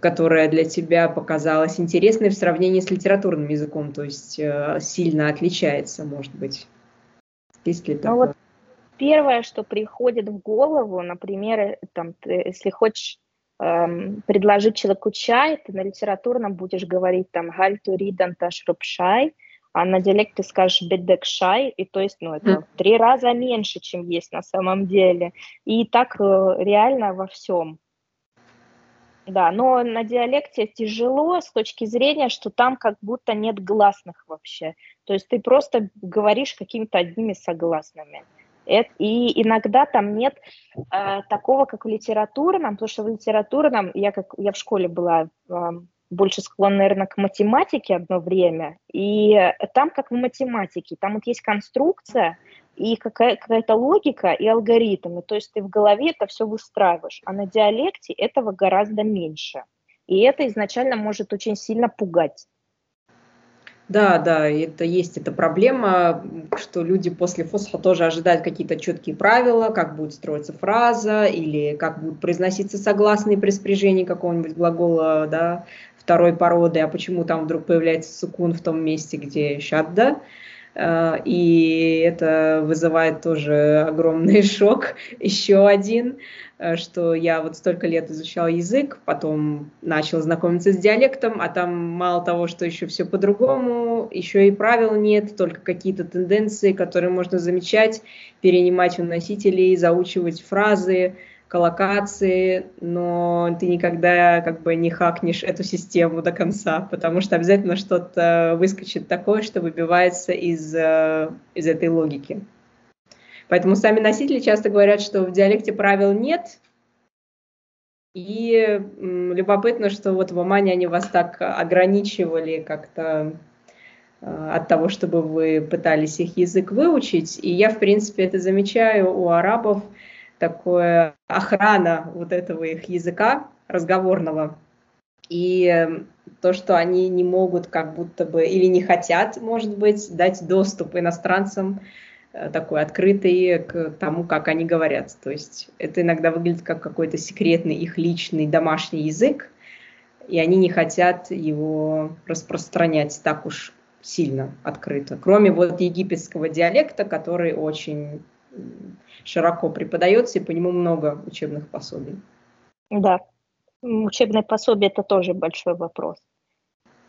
которая для тебя показалась интересной в сравнении с литературным языком, то есть э, сильно отличается, может быть? Есть ли такое? Ну, вот первое, что приходит в голову, например, там, ты, если хочешь эм, предложить человеку чай, ты на литературном будешь говорить там «гальту ридан ташруб шай», а на диалекте ты скажешь «бедек шай», и то есть, ну, это mm. в три раза меньше, чем есть на самом деле. И так э, реально во всем. Да, но на диалекте тяжело с точки зрения, что там как будто нет гласных вообще. То есть ты просто говоришь какими-то одними согласными. И иногда там нет э, такого, как в литературном, потому что в литературном, я, как, я в школе была э, больше склонна, наверное, к математике одно время, и там как в математике, там вот есть конструкция, и какая- какая-то логика и алгоритмы, то есть ты в голове это все выстраиваешь, а на диалекте этого гораздо меньше. И это изначально может очень сильно пугать. Да, да, это есть эта проблема, что люди после фосфа тоже ожидают какие-то четкие правила, как будет строиться фраза или как будут произноситься согласные при спряжении какого-нибудь глагола, да, второй породы, а почему там вдруг появляется сукун в том месте, где щадда. Э, и это вызывает тоже огромный шок. Еще один, э, что я вот столько лет изучала язык, потом начала знакомиться с диалектом, а там мало того, что еще все по-другому, еще и правил нет, только какие-то тенденции, которые можно замечать, перенимать у носителей, заучивать фразы, коллокации, но ты никогда как бы не хакнешь эту систему до конца, потому что обязательно что-то выскочит такое, что выбивается из, э, из этой логики. Поэтому сами носители часто говорят, что в диалекте правил нет, и любопытно, что вот в Омане они вас так ограничивали как-то э, от того, чтобы вы пытались их язык выучить. И я, в принципе, это замечаю у арабов – такое охрана вот этого их языка разговорного. И эм, то, что они не могут как будто бы или не хотят, может быть, дать доступ иностранцам э, такой открытый к тому, как они говорят. То есть это иногда выглядит как какой-то секретный их личный домашний язык, и они не хотят его распространять так уж сильно открыто. Кроме вот египетского диалекта, который очень широко преподается, и по нему много учебных пособий. Да, учебные пособия – это тоже большой вопрос.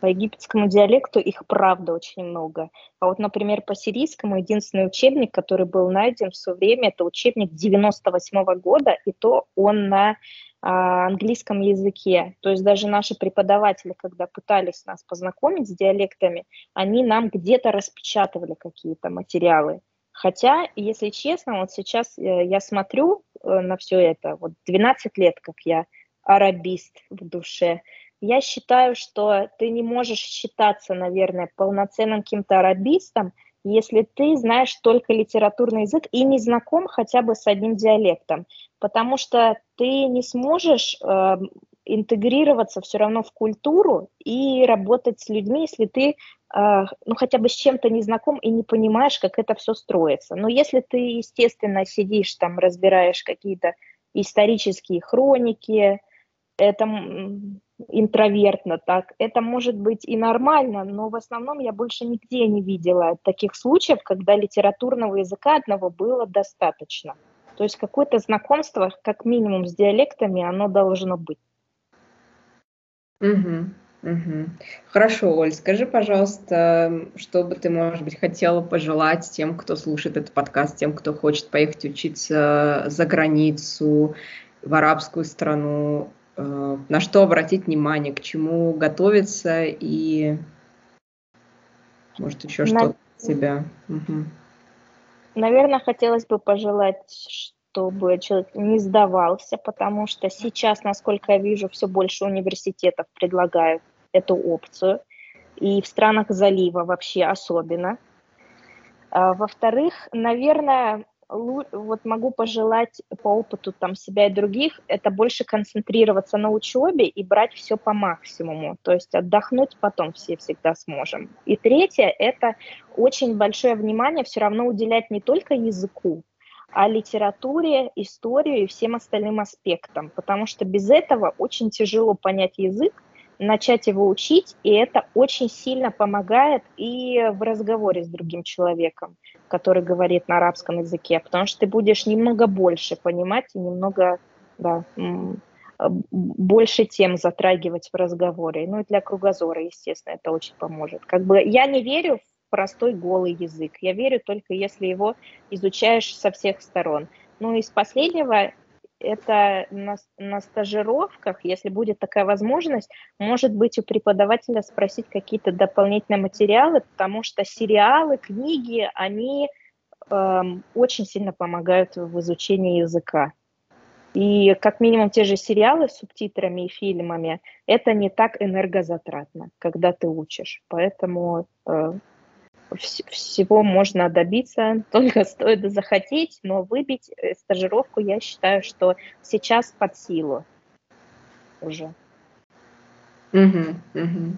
По египетскому диалекту их правда очень много. А вот, например, по сирийскому единственный учебник, который был найден в свое время, это учебник 98 -го года, и то он на а, английском языке. То есть даже наши преподаватели, когда пытались нас познакомить с диалектами, они нам где-то распечатывали какие-то материалы. Хотя, если честно, вот сейчас э, я смотрю э, на все это, вот 12 лет, как я арабист в душе, я считаю, что ты не можешь считаться, наверное, полноценным каким-то арабистом, если ты знаешь только литературный язык и не знаком хотя бы с одним диалектом, потому что ты не сможешь э, интегрироваться все равно в культуру и работать с людьми, если ты ну, хотя бы с чем-то не знаком и не понимаешь, как это все строится. Но если ты, естественно, сидишь там, разбираешь какие-то исторические хроники, это интровертно так, это может быть и нормально, но в основном я больше нигде не видела таких случаев, когда литературного языка одного было достаточно. То есть какое-то знакомство, как минимум, с диалектами, оно должно быть. Угу. Угу. Хорошо, Оль, скажи, пожалуйста, что бы ты, может быть, хотела пожелать тем, кто слушает этот подкаст, тем, кто хочет поехать учиться за границу, в арабскую страну, э, на что обратить внимание, к чему готовиться и, может, еще на... что-то себя. Угу. Наверное, хотелось бы пожелать, чтобы человек не сдавался, потому что сейчас, насколько я вижу, все больше университетов предлагают эту опцию, и в странах залива вообще особенно. А, во-вторых, наверное, вот могу пожелать по опыту там себя и других, это больше концентрироваться на учебе и брать все по максимуму, то есть отдохнуть потом все всегда сможем. И третье, это очень большое внимание все равно уделять не только языку, а литературе, истории и всем остальным аспектам, потому что без этого очень тяжело понять язык, начать его учить, и это очень сильно помогает и в разговоре с другим человеком, который говорит на арабском языке, потому что ты будешь немного больше понимать и немного да, больше тем затрагивать в разговоре. Ну и для кругозора, естественно, это очень поможет. Как бы я не верю в простой голый язык. Я верю только если его изучаешь со всех сторон. Ну, из последнего это на, на стажировках, если будет такая возможность, может быть у преподавателя спросить какие-то дополнительные материалы, потому что сериалы, книги, они эм, очень сильно помогают в изучении языка. И как минимум те же сериалы с субтитрами и фильмами, это не так энергозатратно, когда ты учишь. Поэтому э, всего можно добиться, только стоит захотеть, но выбить э, стажировку, я считаю, что сейчас под силу уже. Угу, угу.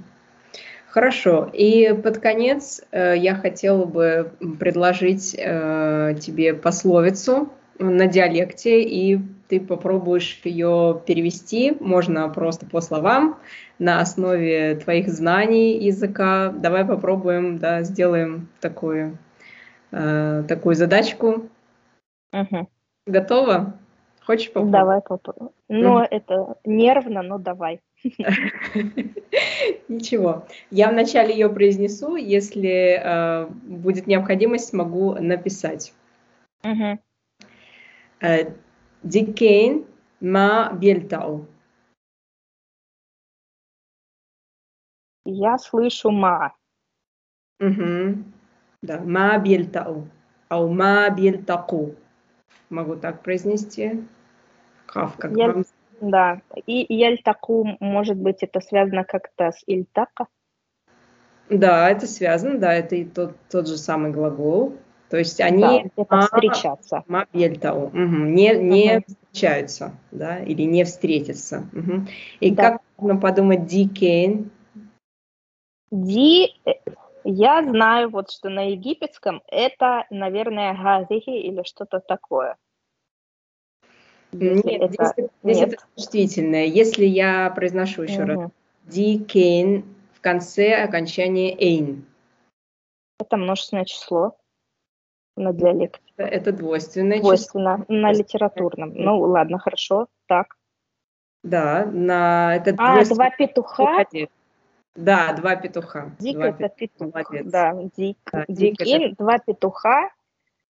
Хорошо. И под конец э, я хотела бы предложить э, тебе пословицу на диалекте, и ты попробуешь ее перевести, можно просто по словам, на основе твоих знаний языка. Давай попробуем, да, сделаем такую, э, такую задачку. Угу. Готова? Хочешь попробовать? Давай попробуем. Но mm. это нервно, но давай. Ничего. Я вначале ее произнесу, если э, будет необходимость, могу написать. Угу. دكين ما بيلتقوا Я слышу ма. Угу. Да, ма бельтау. Ау ма бельтаку. Могу так произнести. Кав, как Я, вам. Да, и яльтаку, может быть, это связано как-то с ильтака? Да, это связано, да, это и тот, тот же самый глагол. То есть они да, это встречаться. Угу. Не, не угу. встречаются, да, или не встретятся. Угу. И да. как можно подумать Ди Кейн? Ди, э, я знаю вот, что на египетском это, наверное, газихи или что-то такое. Если нет, это, здесь, здесь нет. это существительное. Если я произношу еще угу. раз Ди Кейн в конце окончания эйн. Это множественное число на диалекте. Это двойственное Двойственно, число. на литературном. Ну, ладно, хорошо, так. Да, на... Это а, два петуха? Да, два петуха. Дик два это петух. Молодец. Да, дик. Да, дик, дик это... два петуха.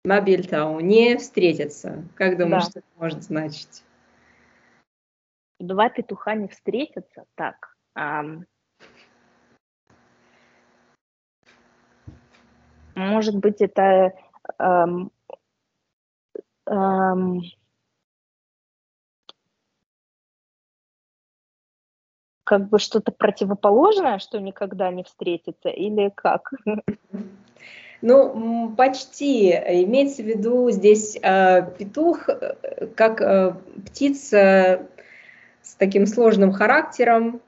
Мобильтау не встретятся. Как думаешь, да. что это может значить? Два петуха не встретятся? Так. Um... Может быть, это эм, эм, как бы что-то противоположное, что никогда не встретится, или как? Ну, почти. Имеется в виду здесь э, петух как э, птица с таким сложным характером.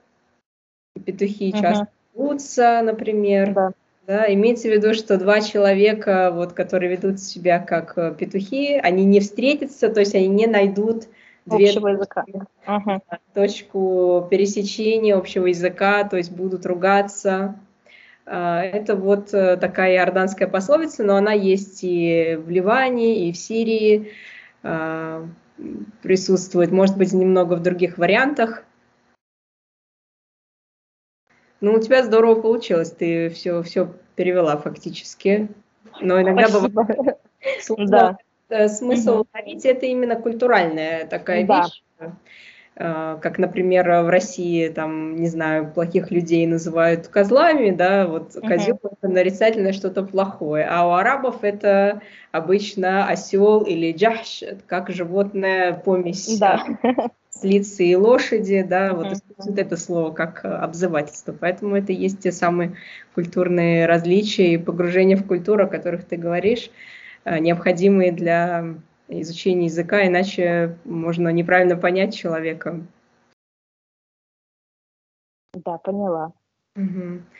Петухи uh-huh. часто рвутся, например. Да. Да, имеется в виду, что два человека, вот, которые ведут себя как э, петухи, они не встретятся, то есть они не найдут две общего языка. Угу. точку пересечения общего языка, то есть будут ругаться. А, это вот э, такая иорданская пословица, но она есть и в Ливане, и в Сирии а, присутствует, может быть, немного в других вариантах. Ну, у тебя здорово получилось, ты все, все перевела фактически. Но иногда Спасибо. бывает да. Э, смысл ловить это именно культуральная такая да. вещь. Э, как, например, в России, там, не знаю, плохих людей называют козлами, да, вот uh-huh. козел это нарицательное что-то плохое, а у арабов это обычно осел или джахш, как животное помесь да. С лица и лошади, да, вот используют это слово как обзывательство, поэтому это есть те самые культурные различия и погружение в культуру, о которых ты говоришь, э, необходимые для изучения языка, иначе можно неправильно понять человека. Да, поняла.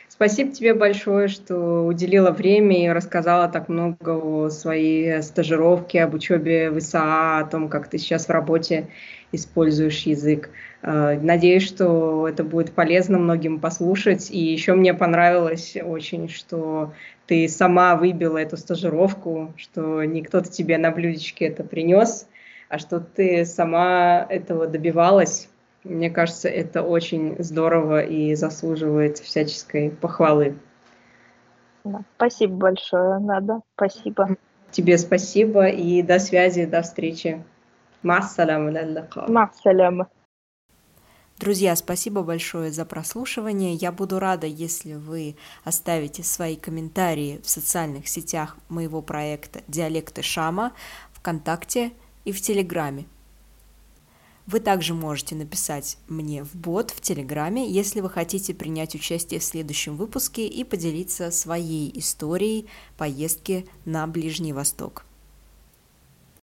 Спасибо тебе большое, что уделила время и рассказала так много о своей стажировке, об учебе в ИСА, о том, как ты сейчас в работе используешь язык. Э, надеюсь, что это будет полезно многим послушать. И еще мне понравилось очень, что ты сама выбила эту стажировку, что не кто-то тебе на блюдечке это принес, а что ты сама этого добивалась. Мне кажется, это очень здорово и заслуживает всяческой похвалы. Да, спасибо большое, Нада. Спасибо. Тебе спасибо и до связи, до встречи. Массаляму Массаляму. Друзья, спасибо большое за прослушивание. Я буду рада, если вы оставите свои комментарии в социальных сетях моего проекта «Диалекты Шама», ВКонтакте и в Телеграме. Вы также можете написать мне в бот в Телеграме, если вы хотите принять участие в следующем выпуске и поделиться своей историей поездки на Ближний Восток.